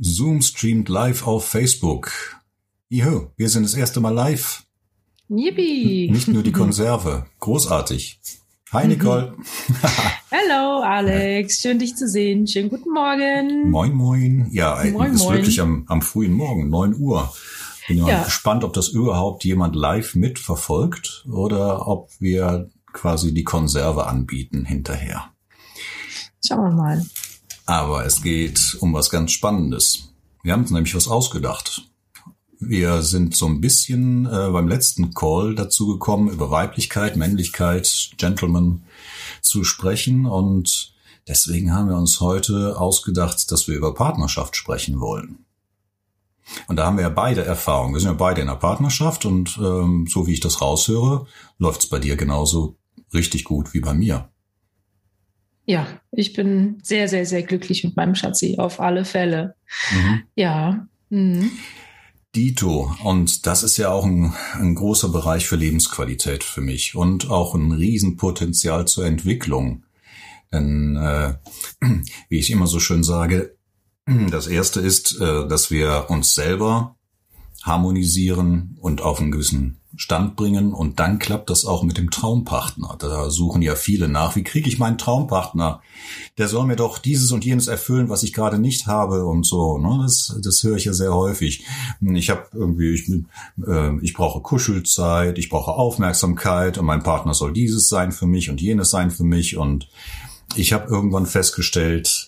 Zoom streamt live auf Facebook. Juhu, wir sind das erste Mal live. Yippie. Nicht nur die Konserve. Großartig. Hi Nicole. Hallo Alex, schön dich zu sehen. Schönen guten Morgen. Moin, moin. Ja, Moin, ist moin. wirklich am, am frühen Morgen, 9 Uhr. Bin mal Ja. gespannt, ob das überhaupt jemand live mitverfolgt oder ob wir quasi die Konserve anbieten hinterher. Schauen wir mal. Aber es geht um was ganz Spannendes. Wir haben uns nämlich was ausgedacht. Wir sind so ein bisschen äh, beim letzten Call dazu gekommen, über Weiblichkeit, Männlichkeit, Gentleman zu sprechen. Und deswegen haben wir uns heute ausgedacht, dass wir über Partnerschaft sprechen wollen. Und da haben wir ja beide Erfahrungen. Wir sind ja beide in einer Partnerschaft und ähm, so wie ich das raushöre, läuft es bei dir genauso richtig gut wie bei mir. Ja, ich bin sehr, sehr, sehr glücklich mit meinem Schatzi, auf alle Fälle. Mhm. Ja. Mhm. Dito. Und das ist ja auch ein, ein großer Bereich für Lebensqualität für mich und auch ein Riesenpotenzial zur Entwicklung. Denn, äh, wie ich immer so schön sage, das erste ist, äh, dass wir uns selber harmonisieren und auf einen gewissen Stand bringen und dann klappt das auch mit dem Traumpartner. Da suchen ja viele nach, wie kriege ich meinen Traumpartner? Der soll mir doch dieses und jenes erfüllen, was ich gerade nicht habe und so. Ne? Das, das höre ich ja sehr häufig. Ich habe irgendwie, ich, äh, ich brauche Kuschelzeit, ich brauche Aufmerksamkeit und mein Partner soll dieses sein für mich und jenes sein für mich und ich habe irgendwann festgestellt,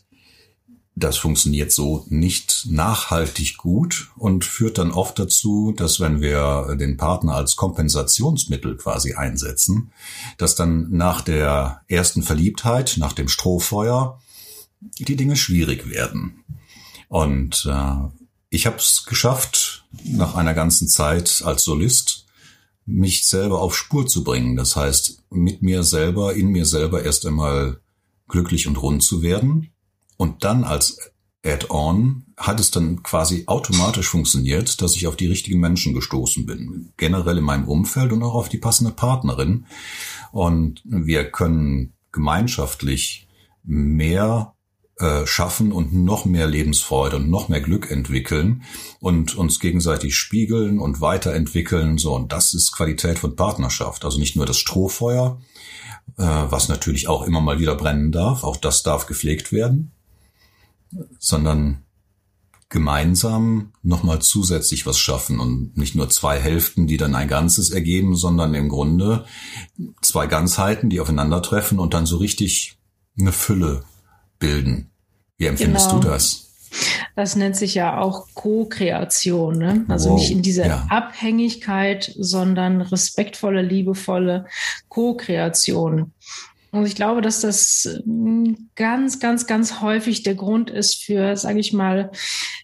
das funktioniert so nicht nachhaltig gut und führt dann oft dazu, dass wenn wir den Partner als Kompensationsmittel quasi einsetzen, dass dann nach der ersten Verliebtheit, nach dem Strohfeuer, die Dinge schwierig werden. Und äh, ich habe es geschafft, nach einer ganzen Zeit als Solist, mich selber auf Spur zu bringen. Das heißt, mit mir selber, in mir selber erst einmal glücklich und rund zu werden und dann als Add-on hat es dann quasi automatisch funktioniert, dass ich auf die richtigen Menschen gestoßen bin. Generell in meinem Umfeld und auch auf die passende Partnerin. Und wir können gemeinschaftlich mehr äh, schaffen und noch mehr Lebensfreude und noch mehr Glück entwickeln und uns gegenseitig spiegeln und weiterentwickeln. So, und das ist Qualität von Partnerschaft. Also nicht nur das Strohfeuer, äh, was natürlich auch immer mal wieder brennen darf. Auch das darf gepflegt werden sondern gemeinsam nochmal zusätzlich was schaffen und nicht nur zwei Hälften, die dann ein Ganzes ergeben, sondern im Grunde zwei Ganzheiten, die aufeinandertreffen und dann so richtig eine Fülle bilden. Wie empfindest Genau. du das? Das nennt sich ja auch Co-Kreation. Ne? Also Wow, nicht in dieser ja. Abhängigkeit, sondern respektvolle, liebevolle Co-Kreation. Und ich glaube, dass das ähm, ganz, ganz, ganz häufig der Grund ist für, sage ich mal,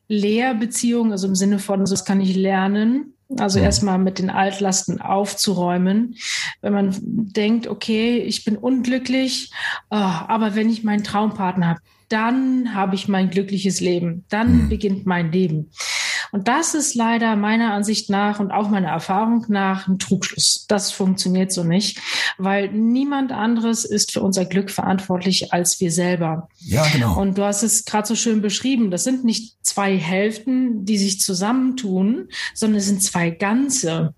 Lehrbeziehungen, also im Sinne von, das kann ich lernen. Also erstmal mit den Altlasten aufzuräumen. Wenn man denkt, okay, ich bin unglücklich, oh, aber wenn ich meinen Traumpartner habe, dann habe ich mein glückliches Leben. Dann Mhm. beginnt mein Leben. Und das ist leider meiner Ansicht nach und auch meiner Erfahrung nach ein Trugschluss. Das funktioniert so nicht, weil niemand anderes ist für unser Glück verantwortlich als wir selber. Ja, genau. Und du hast es gerade so schön beschrieben. Das sind nicht zwei Hälften, die sich zusammentun, sondern es sind zwei Ganze.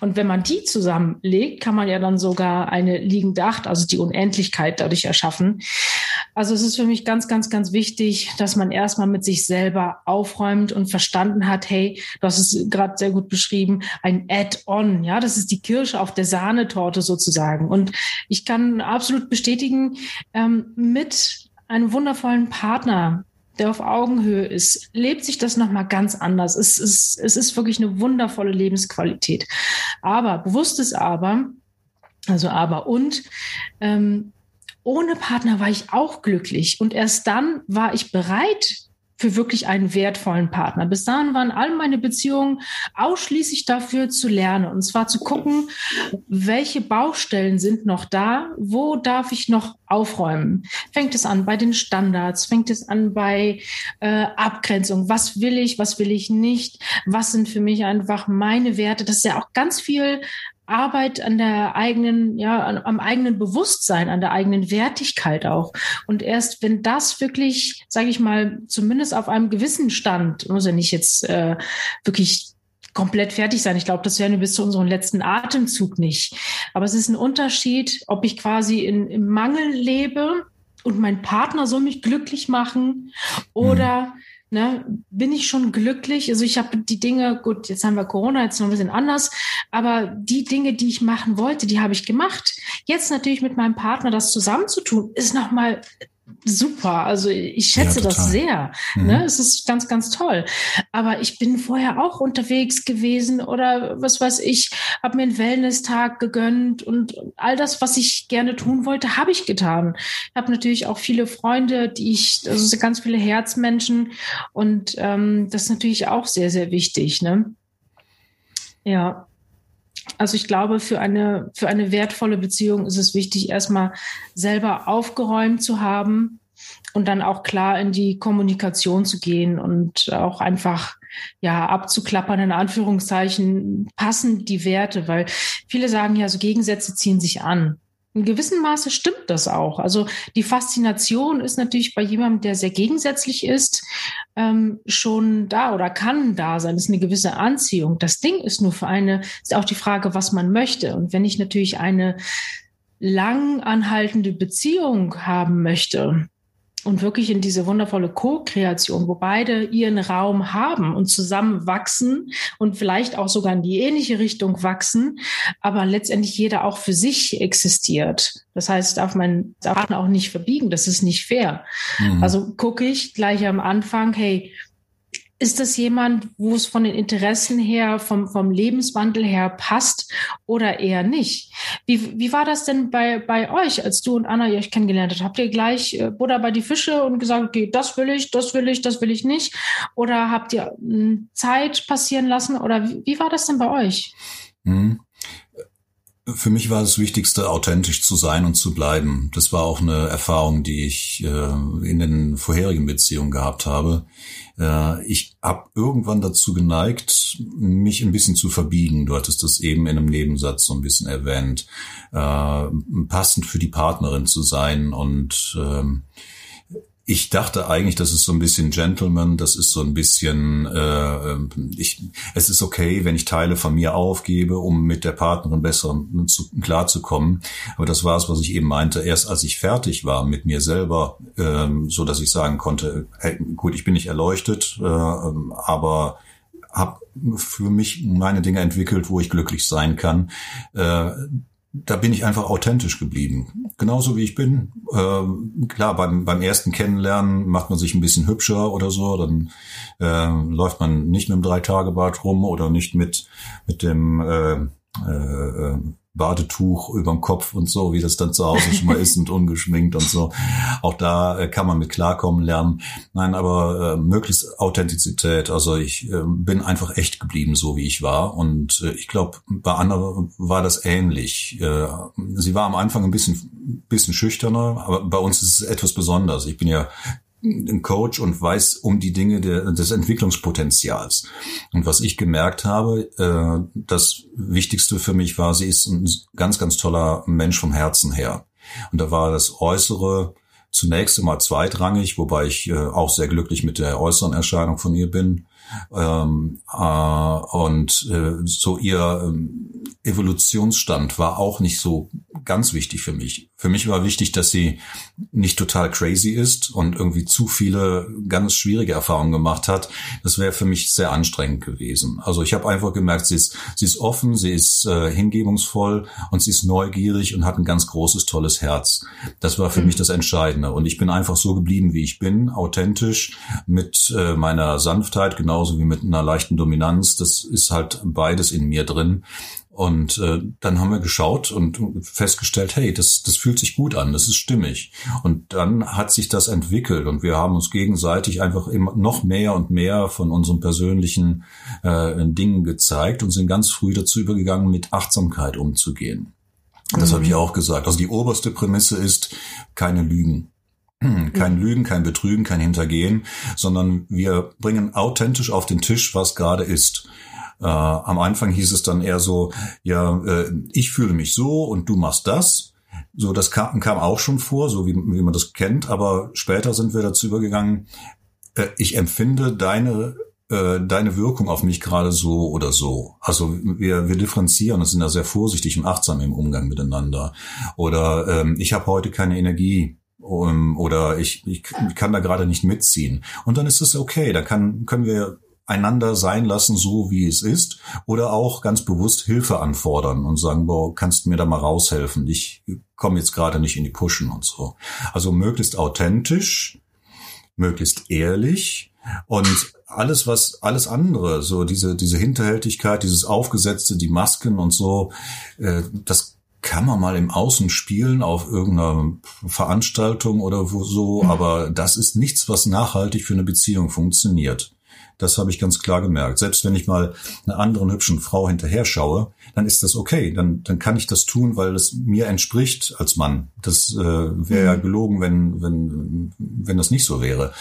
Und wenn man die zusammenlegt, kann man ja dann sogar eine liegende Acht, also die Unendlichkeit dadurch erschaffen. Also es ist für mich ganz, ganz, ganz wichtig, dass man erstmal mit sich selber aufräumt und verstanden hat, hey, du hast es gerade sehr gut beschrieben, ein Add-on, ja, das ist die Kirsche auf der Sahnetorte sozusagen. Und ich kann absolut bestätigen, ähm, mit einem wundervollen Partner, der auf Augenhöhe ist, lebt sich das nochmal ganz anders. Es ist, es ist wirklich eine wundervolle Lebensqualität. Aber, bewusstes Aber, also aber und, ähm, ohne Partner war ich auch glücklich. Und erst dann war ich bereit für wirklich einen wertvollen Partner. Bis dahin waren all meine Beziehungen ausschließlich dafür zu lernen. Und zwar zu gucken, welche Baustellen sind noch da, wo darf ich noch aufräumen. Fängt es an bei den Standards, fängt es an bei äh, Abgrenzung. Was will ich, was will ich nicht? Was sind für mich einfach meine Werte? Das ist ja auch ganz viel Arbeit an der eigenen, ja, am eigenen Bewusstsein, an der eigenen Wertigkeit auch. Und erst wenn das wirklich, sage ich mal, zumindest auf einem gewissen Stand, muss ja nicht jetzt äh, wirklich komplett fertig sein. Ich glaube, das werden wir bis zu unserem letzten Atemzug nicht. Aber es ist ein Unterschied, ob ich quasi in, im Mangel lebe und mein Partner soll mich glücklich machen oder mhm Ne, bin ich schon glücklich? Also ich habe die Dinge, gut, jetzt haben wir Corona, jetzt noch ein bisschen anders, aber die Dinge, die ich machen wollte, die habe ich gemacht. Jetzt natürlich mit meinem Partner das zusammenzutun, ist nochmal super. Also ich schätze ja, das sehr. Mhm. Ne? Es ist ganz, ganz toll. Aber ich bin vorher auch unterwegs gewesen oder was weiß ich, habe mir einen Wellness-Tag gegönnt und all das, was ich gerne tun wollte, habe ich getan. Ich habe natürlich auch viele Freunde, die ich, also ganz viele Herzmenschen und ähm, das ist natürlich auch sehr, sehr wichtig. Ne? Ja. Also ich glaube, für eine, für eine wertvolle Beziehung ist es wichtig, erstmal selber aufgeräumt zu haben und dann auch klar in die Kommunikation zu gehen und auch einfach ja abzuklappern in Anführungszeichen passen die Werte, weil viele sagen ja, so Gegensätze ziehen sich an in gewissem Maße stimmt das auch. Also die Faszination ist natürlich bei jemandem, der sehr gegensätzlich ist, ähm, schon da oder kann da sein. Das ist eine gewisse Anziehung. Das Ding ist nur für eine, ist auch die Frage, was man möchte. Und wenn ich natürlich eine lang anhaltende Beziehung haben möchte, und wirklich in diese wundervolle Co-Kreation, wo beide ihren Raum haben und zusammen wachsen und vielleicht auch sogar in die ähnliche Richtung wachsen, aber letztendlich jeder auch für sich existiert. Das heißt, darf man Partner auch nicht verbiegen, das ist nicht fair. Mhm. Also gucke ich gleich am Anfang, hey, ist das jemand, wo es von den Interessen her, vom, vom Lebenswandel her passt oder eher nicht? Wie, wie war das denn bei, bei euch, als du und Anna euch kennengelernt habt? Habt ihr gleich äh, Buddha bei die Fische und gesagt, okay, das will ich, das will ich, das will ich nicht? Oder habt ihr hm, Zeit passieren lassen? Oder wie, wie war das denn bei euch? Mhm. Für mich war das Wichtigste, authentisch zu sein und zu bleiben. Das war auch eine Erfahrung, die ich äh, in den vorherigen Beziehungen gehabt habe. Äh, ich habe irgendwann dazu geneigt, mich ein bisschen zu verbiegen. Du hattest das eben in einem Nebensatz so ein bisschen erwähnt. Äh, passend für die Partnerin zu sein und ähm, ich dachte eigentlich, das ist so ein bisschen Gentleman, das ist so ein bisschen, äh, ähm, ich, es ist okay, wenn ich Teile von mir aufgebe, um mit der Partnerin besser zu, klarzukommen. Aber das war es, was ich eben meinte. Erst als ich fertig war mit mir selber, ähm, so dass ich sagen konnte, hey, gut, ich bin nicht erleuchtet, äh, aber habe für mich meine Dinge entwickelt, wo ich glücklich sein kann. Äh, da bin ich einfach authentisch geblieben. Genauso wie ich bin. Ähm, klar, beim, beim ersten Kennenlernen macht man sich ein bisschen hübscher oder so. Dann äh, läuft man nicht mit dem Drei-Tage-Bart rum oder nicht mit, mit dem äh, äh, äh Badetuch überm Kopf und so, wie das dann zu Hause schon mal ist und ungeschminkt und so. Auch da äh, kann man mit klarkommen lernen. Nein, aber äh, möglichst Authentizität. Also ich äh, bin einfach echt geblieben, so wie ich war. Und äh, ich glaube, bei Anna war das ähnlich. Äh, sie war am Anfang ein bisschen, bisschen schüchterner, aber bei uns ist es etwas besonders. Ich bin ja ein Coach und weiß um die Dinge der, des Entwicklungspotenzials. Und was ich gemerkt habe, äh, das Wichtigste für mich war, sie ist ein ganz, ganz toller Mensch vom Herzen her. Und da war das Äußere zunächst immer zweitrangig, wobei ich äh, auch sehr glücklich mit der äußeren Erscheinung von ihr bin. Ähm, äh, und äh, so ihr ähm, Evolutionsstand war auch nicht so ganz wichtig für mich. Für mich war wichtig, dass sie nicht total crazy ist und irgendwie zu viele ganz schwierige Erfahrungen gemacht hat. Das wäre für mich sehr anstrengend gewesen. Also ich habe einfach gemerkt, sie ist, sie ist offen, sie ist äh, hingebungsvoll und sie ist neugierig und hat ein ganz großes, tolles Herz. Das war für mhm. mich das Entscheidende. Und ich bin einfach so geblieben, wie ich bin, authentisch, mit äh, meiner Sanftheit, genauso wie mit einer leichten Dominanz. Das ist halt beides in mir drin. Und äh, dann haben wir geschaut und festgestellt, hey, das, das fühlt sich gut an, das ist stimmig. Und dann hat sich das entwickelt und wir haben uns gegenseitig einfach immer noch mehr und mehr von unseren persönlichen äh, Dingen gezeigt und sind ganz früh dazu übergegangen, mit Achtsamkeit umzugehen. Das mhm. habe ich auch gesagt. Also die oberste Prämisse ist keine Lügen. Kein Lügen, kein Betrügen, kein Hintergehen, sondern wir bringen authentisch auf den Tisch, was gerade ist. Äh, am Anfang hieß es dann eher so, ja, äh, ich fühle mich so und du machst das. So, das kam, kam auch schon vor, so wie, wie man das kennt, aber später sind wir dazu übergegangen, äh, ich empfinde deine äh, deine Wirkung auf mich gerade so oder so. Also wir, wir differenzieren und sind da sehr vorsichtig und achtsam im Umgang miteinander. Oder ähm, ich habe heute keine Energie um, oder ich, ich kann da gerade nicht mitziehen. Und dann ist es okay, da kann, können wir einander sein lassen, so wie es ist, oder auch ganz bewusst Hilfe anfordern und sagen, boah, kannst du mir da mal raushelfen? Ich komme jetzt gerade nicht in die Pushen und so. Also möglichst authentisch, möglichst ehrlich und alles, was, alles andere, so diese, diese Hinterhältigkeit, dieses Aufgesetzte, die Masken und so, äh, das kann man mal im Außen spielen auf irgendeiner Veranstaltung oder wo so, mhm. aber das ist nichts, was nachhaltig für eine Beziehung funktioniert. Das habe ich ganz klar gemerkt. Selbst wenn ich mal einer anderen hübschen Frau hinterher schaue, dann ist das okay. Dann, dann kann ich das tun, weil es mir entspricht als Mann. Das äh, wäre ja mhm. gelogen, wenn, wenn, wenn das nicht so wäre.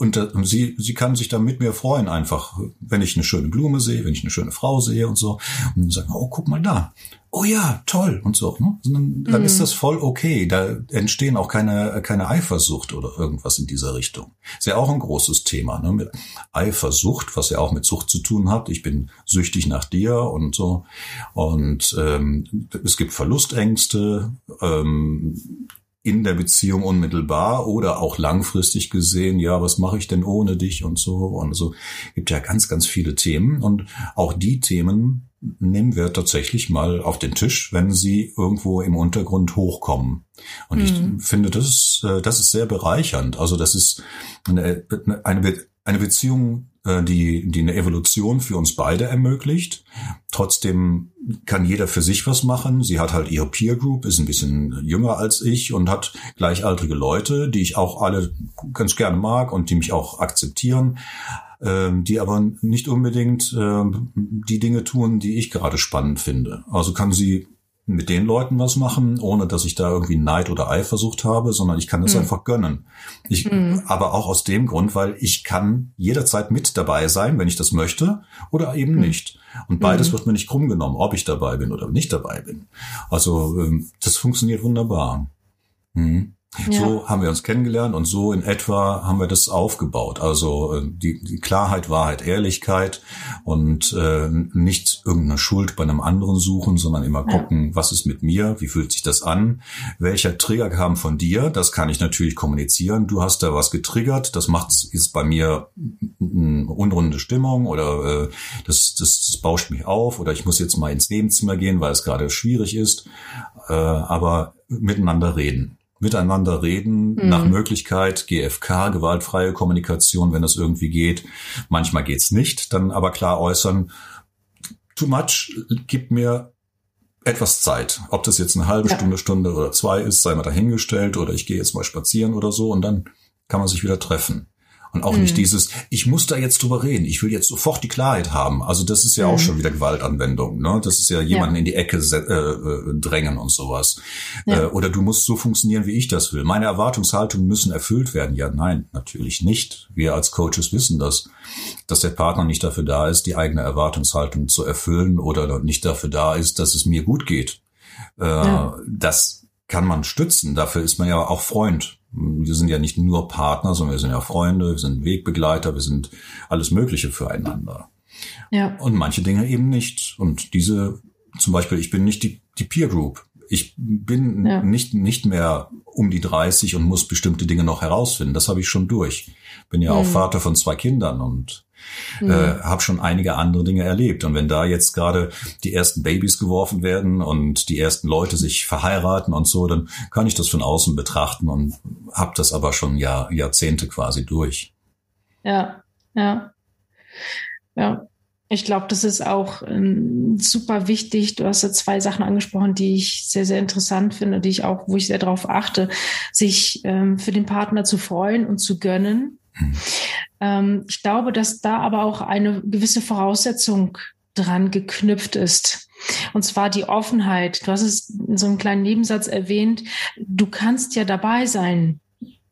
Und äh, sie, sie kann sich dann mit mir freuen, einfach, wenn ich eine schöne Blume sehe, wenn ich eine schöne Frau sehe und so. Und sagen, oh, guck mal da. Oh ja, toll und so. Ne? Dann, dann mhm. ist das voll okay. Da entstehen auch keine, keine Eifersucht oder irgendwas in dieser Richtung. Ist ja auch ein großes Thema. Ne? Mit Eifersucht, was ja auch mit Sucht zu tun hat. Ich bin süchtig nach dir und so. Und ähm, es gibt Verlustängste. Ähm, in der Beziehung unmittelbar oder auch langfristig gesehen, ja, was mache ich denn ohne dich und so. Und so gibt ja ganz, ganz viele Themen. Und auch die Themen nehmen wir tatsächlich mal auf den Tisch, wenn sie irgendwo im Untergrund hochkommen. Und mhm. ich finde, das ist, äh, das ist sehr bereichernd. Also das ist eine, eine, eine Beziehung die, die eine Evolution für uns beide ermöglicht. Trotzdem kann jeder für sich was machen. Sie hat halt ihre Peer Group, ist ein bisschen jünger als ich und hat gleichaltrige Leute, die ich auch alle ganz gerne mag und die mich auch akzeptieren, ähm, die aber nicht unbedingt äh, die Dinge tun, die ich gerade spannend finde. Also kann sie mit den Leuten was machen, ohne dass ich da irgendwie Neid oder Eifersucht habe, sondern ich kann das mhm. einfach gönnen. Ich, mhm. aber auch aus dem Grund, weil ich kann jederzeit mit dabei sein, wenn ich das möchte, oder eben mhm. nicht. Und beides mhm. wird mir nicht krumm genommen, ob ich dabei bin oder nicht dabei bin. Also ähm, das funktioniert wunderbar. Mhm. Ja. So haben wir uns kennengelernt und so in etwa haben wir das aufgebaut. Also äh, die, die Klarheit, Wahrheit, Ehrlichkeit und äh, nicht irgendeine Schuld bei einem anderen suchen, sondern immer gucken, ja. was ist mit mir, wie fühlt sich das an, welcher Trigger kam von dir, das kann ich natürlich kommunizieren. Du hast da was getriggert, das macht ist bei mir eine unrunde Stimmung oder äh, das, das, das bauscht mich auf oder ich muss jetzt mal ins Nebenzimmer gehen, weil es gerade schwierig ist. Äh, aber miteinander reden miteinander reden, mhm. nach Möglichkeit GFK, gewaltfreie Kommunikation, wenn das irgendwie geht. Manchmal geht's nicht, dann aber klar äußern, too much, gib mir etwas Zeit. Ob das jetzt eine halbe ja. Stunde, Stunde oder zwei ist, sei mal dahingestellt oder ich gehe jetzt mal spazieren oder so und dann kann man sich wieder treffen. Und auch mhm. nicht dieses, ich muss da jetzt drüber reden, ich will jetzt sofort die Klarheit haben. Also das ist ja mhm. auch schon wieder Gewaltanwendung. Ne? Das ist ja jemanden ja. in die Ecke äh, äh, drängen und sowas. Ja. Äh, oder du musst so funktionieren, wie ich das will. Meine Erwartungshaltungen müssen erfüllt werden. Ja, nein, natürlich nicht. Wir als Coaches wissen das, dass der Partner nicht dafür da ist, die eigene Erwartungshaltung zu erfüllen oder nicht dafür da ist, dass es mir gut geht. Äh, ja. Das kann man stützen. Dafür ist man ja auch Freund wir sind ja nicht nur Partner, sondern wir sind ja Freunde, wir sind Wegbegleiter, wir sind alles Mögliche füreinander. Ja. Und manche Dinge eben nicht. Und diese, zum Beispiel, ich bin nicht die, die Peer Group. Ich bin ja. nicht, nicht mehr um die 30 und muss bestimmte Dinge noch herausfinden. Das habe ich schon durch. Bin ja mhm. auch Vater von zwei Kindern und mhm. äh, habe schon einige andere Dinge erlebt. Und wenn da jetzt gerade die ersten Babys geworfen werden und die ersten Leute sich verheiraten und so, dann kann ich das von außen betrachten und habe das aber schon Jahr, Jahrzehnte quasi durch. Ja, ja, ja. Ich glaube, das ist auch ähm, super wichtig. Du hast ja zwei Sachen angesprochen, die ich sehr, sehr interessant finde, die ich auch, wo ich sehr darauf achte, sich ähm, für den Partner zu freuen und zu gönnen. Hm. Ähm, ich glaube, dass da aber auch eine gewisse Voraussetzung dran geknüpft ist. Und zwar die Offenheit. Du hast es in so einem kleinen Nebensatz erwähnt. Du kannst ja dabei sein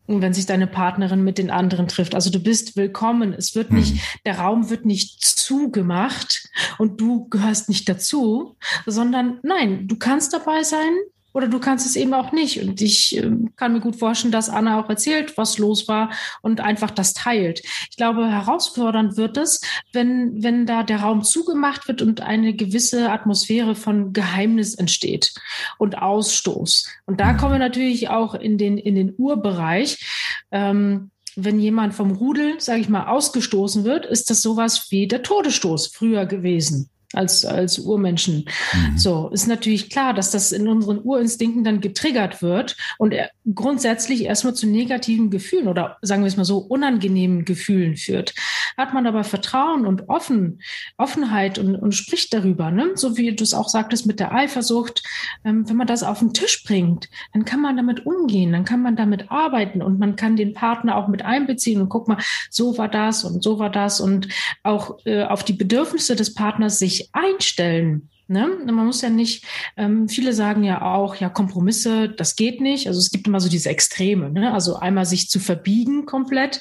wenn sich deine Partnerin mit den anderen trifft. Also du bist willkommen. Es wird nicht, hm. der Raum wird nicht zugemacht und du gehörst nicht dazu, sondern nein, du kannst dabei sein, oder du kannst es eben auch nicht. Und ich äh, kann mir gut vorstellen, dass Anna auch erzählt, was los war und einfach das teilt. Ich glaube, herausfordernd wird es, wenn, wenn da der Raum zugemacht wird und eine gewisse Atmosphäre von Geheimnis entsteht und Ausstoß. Und da kommen wir natürlich auch in den, in den Urbereich. Ähm, wenn jemand vom Rudel, sage ich mal, ausgestoßen wird, ist das sowas wie der Todesstoß früher gewesen als, als Urmenschen. Mhm. So, ist natürlich klar, dass das in unseren Urinstinkten dann getriggert wird und grundsätzlich erstmal zu negativen Gefühlen oder sagen wir es mal so, unangenehmen Gefühlen führt. Hat man aber Vertrauen und Offen, Offenheit und, und spricht darüber, ne? so wie du es auch sagtest mit der Eifersucht, ähm, wenn man das auf den Tisch bringt, dann kann man damit umgehen, dann kann man damit arbeiten und man kann den Partner auch mit einbeziehen und guck mal, so war das und so war das und auch äh, auf die Bedürfnisse des Partners sich einstellen. Ne? Man muss ja nicht, ähm, viele sagen ja auch, ja, Kompromisse, das geht nicht. Also es gibt immer so diese Extreme, ne? Also einmal sich zu verbiegen komplett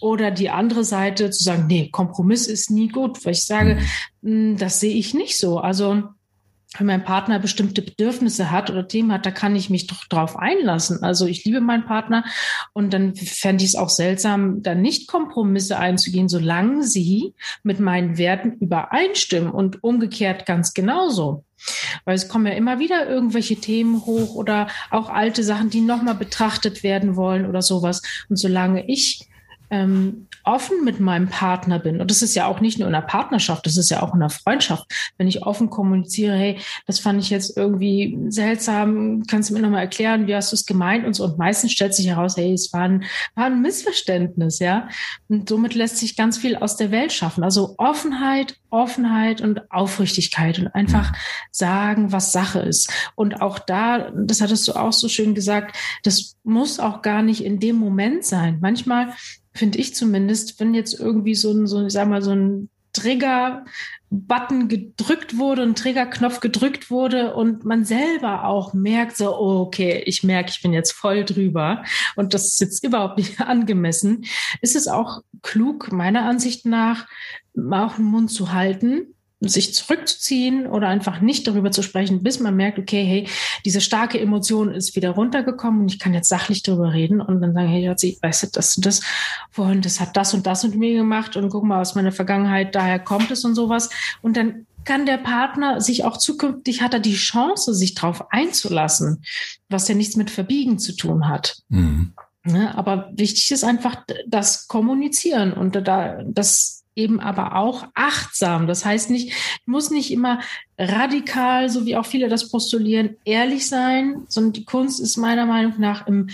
oder die andere Seite zu sagen, nee, Kompromiss ist nie gut, weil ich sage, mh, hm, das sehe ich nicht so. Also wenn mein Partner bestimmte Bedürfnisse hat oder Themen hat, da kann ich mich doch drauf einlassen. Also ich liebe meinen Partner und dann fände ich es auch seltsam, da nicht Kompromisse einzugehen, solange sie mit meinen Werten übereinstimmen und umgekehrt ganz genauso. Weil es kommen ja immer wieder irgendwelche Themen hoch oder auch alte Sachen, die nochmal betrachtet werden wollen oder sowas. Und solange ich ähm, offen mit meinem Partner bin, und das ist ja auch nicht nur in einer Partnerschaft, das ist ja auch in einer Freundschaft, wenn ich offen kommuniziere, hey, das fand ich jetzt irgendwie seltsam, kannst du mir nochmal erklären, wie hast du es gemeint und so. Und meistens stellt sich heraus, hey, es war ein, war ein Missverständnis, ja. Und somit lässt sich ganz viel aus der Welt schaffen. Also Offenheit, Offenheit und Aufrichtigkeit und einfach sagen, was Sache ist. Und auch da, das hattest du auch so schön gesagt, das muss auch gar nicht in dem Moment sein. Manchmal finde ich zumindest, wenn jetzt irgendwie so ein, so, ich sag mal, so ein Trigger-Button gedrückt wurde, ein Triggerknopf gedrückt wurde und man selber auch merkt, so, oh, okay, ich merke, ich bin jetzt voll drüber und das ist jetzt überhaupt nicht angemessen, ist es auch klug, meiner Ansicht nach, auch den Mund zu halten sich zurückzuziehen oder einfach nicht darüber zu sprechen, bis man merkt, okay, hey, diese starke Emotion ist wieder runtergekommen und ich kann jetzt sachlich darüber reden und dann sagen, hey, Jotzi, weißt du, dass du das vorhin, das hat das und das mit mir gemacht und guck mal aus meiner Vergangenheit, daher kommt es und sowas. Und dann kann der Partner sich auch zukünftig, hat er die Chance, sich darauf einzulassen, was ja nichts mit Verbiegen zu tun hat. Mhm. Ja, ne, aber wichtig ist einfach das Kommunizieren und da, das eben aber auch achtsam. Das heißt nicht, muss nicht immer radikal, so wie auch viele das postulieren, ehrlich sein, sondern die Kunst ist meiner Meinung nach im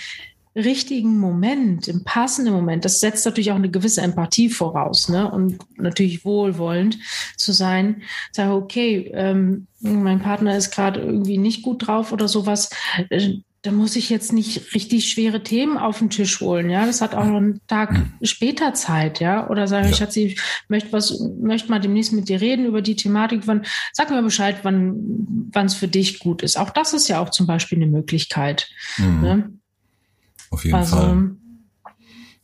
richtigen Moment, im passenden Moment. Das setzt natürlich auch eine gewisse Empathie voraus, ne? Und natürlich wohlwollend zu sein. Sage, okay, ähm, mein Partner ist gerade irgendwie nicht gut drauf oder sowas äh, da muss ich jetzt nicht richtig schwere Themen auf den Tisch holen, ja. Das hat auch noch einen Tag mhm. später Zeit, ja. Oder sagen, ja. Schatzi, ich möchte was, möchte mal demnächst mit dir reden über die Thematik. Wann, sag mir Bescheid, wann, wann es für dich gut ist. Auch das ist ja auch zum Beispiel eine Möglichkeit. Mhm. Ne? Auf jeden also, Fall.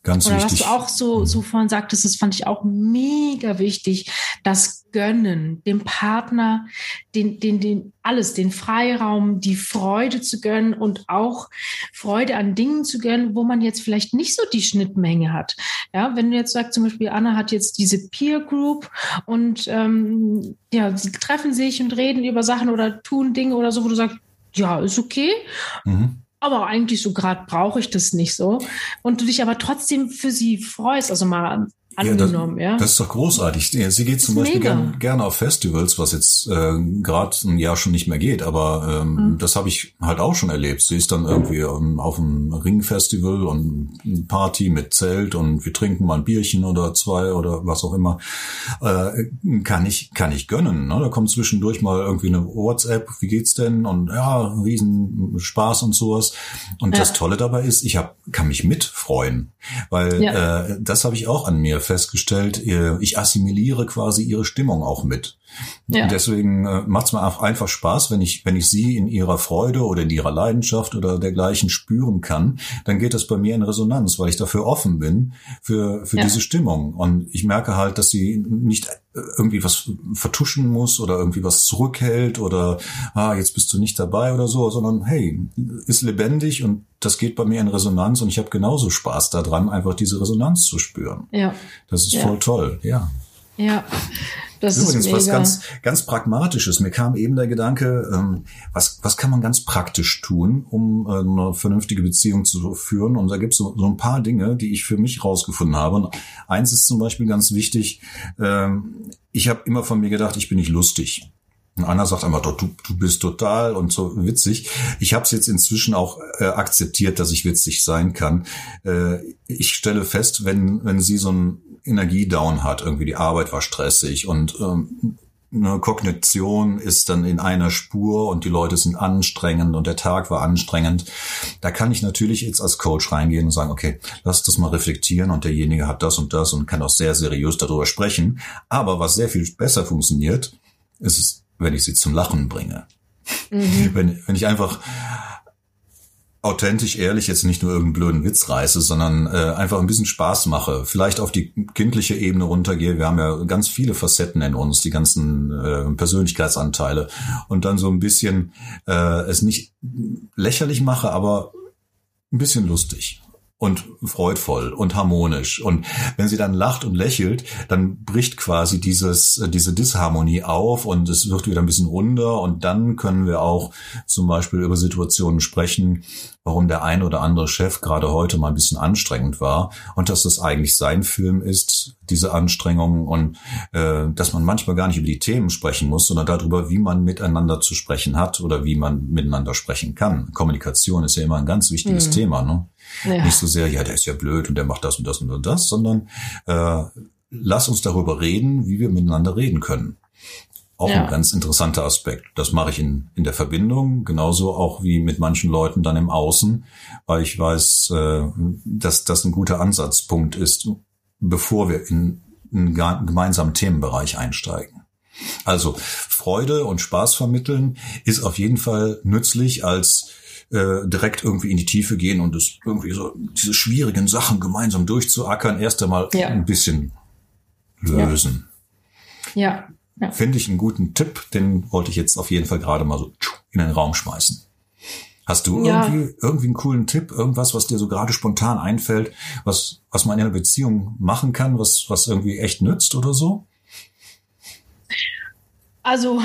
Ganz Oder wichtig. was du auch so, so vorhin sagtest, das fand ich auch mega wichtig, das Gönnen, dem Partner, den, den, den, alles, den Freiraum, die Freude zu gönnen und auch Freude an Dingen zu gönnen, wo man jetzt vielleicht nicht so die Schnittmenge hat. Ja, wenn du jetzt sagst, zum Beispiel Anna hat jetzt diese Peer Group und ähm, ja, sie treffen sich und reden über Sachen oder tun Dinge oder so, wo du sagst, ja, ist okay. Mhm aber eigentlich so gerade brauche ich das nicht so. Und du dich aber trotzdem für sie freust, also mal angenommen, ja. Das, ja. das ist doch großartig. Sie geht zum Beispiel gern, gerne auf Festivals, was jetzt äh, gerade ein Jahr schon nicht mehr geht, aber ähm, mhm. das habe ich halt auch schon erlebt. Sie ist dann irgendwie um, auf einem Ringfestival und Party mit Zelt und wir trinken mal ein Bierchen oder zwei oder was auch immer. Äh, kann ich kann ich gönnen. Ne? Da kommt zwischendurch mal irgendwie eine WhatsApp, wie geht's denn? Und ja, riesen Spaß und sowas. Und ja. das Tolle dabei ist, ich hab, kann mich mitfreuen, weil ja. äh, das habe ich auch an mir festgestellt, ich assimiliere quasi ihre Stimmung auch mit. Ja. Deswegen äh, macht es mir einfach Spaß, wenn ich, wenn ich sie in ihrer Freude oder in ihrer Leidenschaft oder dergleichen spüren kann, dann geht das bei mir in Resonanz, weil ich dafür offen bin für, für ja. diese Stimmung. Und ich merke halt, dass sie nicht irgendwie was vertuschen muss oder irgendwie was zurückhält oder ah, jetzt bist du nicht dabei oder so, sondern hey, ist lebendig und das geht bei mir in Resonanz und ich habe genauso Spaß daran, einfach diese Resonanz zu spüren. Ja. Das ist ja. voll toll, ja. Ja. Das Übrigens ist mega. was ganz, ganz Pragmatisches. Mir kam eben der Gedanke, ähm, was, was kann man ganz praktisch tun, um äh, eine vernünftige Beziehung zu führen? Und da gibt es so, so ein paar Dinge, die ich für mich rausgefunden habe. Und eins ist zum Beispiel ganz wichtig. Ähm, ich habe immer von mir gedacht, ich bin nicht lustig. Und einer sagt einfach, du, du bist total und so witzig. Ich habe es jetzt inzwischen auch äh, akzeptiert, dass ich witzig sein kann. Äh, ich stelle fest, wenn, wenn sie so ein Energiedown hat, irgendwie die Arbeit war stressig und ähm, eine Kognition ist dann in einer Spur und die Leute sind anstrengend und der Tag war anstrengend. Da kann ich natürlich jetzt als Coach reingehen und sagen, okay, lass das mal reflektieren und derjenige hat das und das und kann auch sehr seriös darüber sprechen. Aber was sehr viel besser funktioniert, ist, wenn ich sie zum Lachen bringe. Mhm. Wenn, wenn ich einfach authentisch, ehrlich jetzt nicht nur irgendeinen blöden Witz reiße, sondern äh, einfach ein bisschen Spaß mache, vielleicht auf die kindliche Ebene runtergehe. Wir haben ja ganz viele Facetten in uns, die ganzen äh, Persönlichkeitsanteile und dann so ein bisschen äh, es nicht lächerlich mache, aber ein bisschen lustig und freudvoll und harmonisch. Und wenn sie dann lacht und lächelt, dann bricht quasi dieses, diese Disharmonie auf und es wird wieder ein bisschen runder und dann können wir auch zum Beispiel über Situationen sprechen, warum der ein oder andere Chef gerade heute mal ein bisschen anstrengend war und dass das eigentlich sein Film ist, diese Anstrengung und äh, dass man manchmal gar nicht über die Themen sprechen muss, sondern darüber, wie man miteinander zu sprechen hat oder wie man miteinander sprechen kann. Kommunikation ist ja immer ein ganz wichtiges mhm. Thema. Ne? Ja. Nicht so sehr, ja, der ist ja blöd und der macht das und das und das, sondern äh, lass uns darüber reden, wie wir miteinander reden können. Auch ja. ein ganz interessanter Aspekt. Das mache ich in, in der Verbindung, genauso auch wie mit manchen Leuten dann im Außen, weil ich weiß, äh, dass das ein guter Ansatzpunkt ist, bevor wir in einen gemeinsamen Themenbereich einsteigen. Also Freude und Spaß vermitteln ist auf jeden Fall nützlich als äh, direkt irgendwie in die Tiefe gehen und es irgendwie so diese schwierigen Sachen gemeinsam durchzuackern, erst einmal ja. ein bisschen lösen. Ja. ja. ja. Finde ich einen guten Tipp, den wollte ich jetzt auf jeden Fall gerade mal so in den Raum schmeißen. Hast du ja. irgendwie, irgendwie einen coolen Tipp, irgendwas, was dir so gerade spontan einfällt, was, was man in einer Beziehung machen kann, was, was irgendwie echt nützt oder so? Also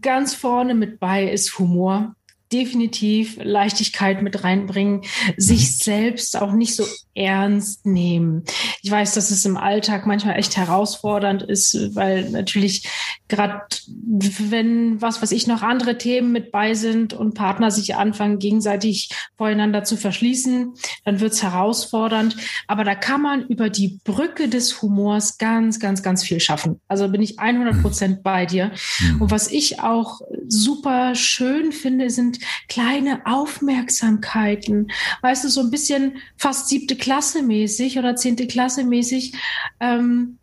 ganz vorne mit bei ist Humor definitiv Leichtigkeit mit reinbringen, sich mhm. selbst auch nicht so ernst nehmen. Ich weiß, dass es im Alltag manchmal echt herausfordernd ist, weil natürlich gerade wenn was, was ich noch andere Themen mit bei sind und Partner sich anfangen, gegenseitig voreinander zu verschließen, dann wird's herausfordernd. Aber da kann man über die Brücke des Humors ganz, ganz, ganz viel schaffen. Also bin ich 100 Prozent bei dir. Mhm. Und was ich auch super schön finde, sind kleine Aufmerksamkeiten. Weißt du, so ein bisschen fast siebte Klasse mäßig oder zehnte Klasse mäßig, ähm,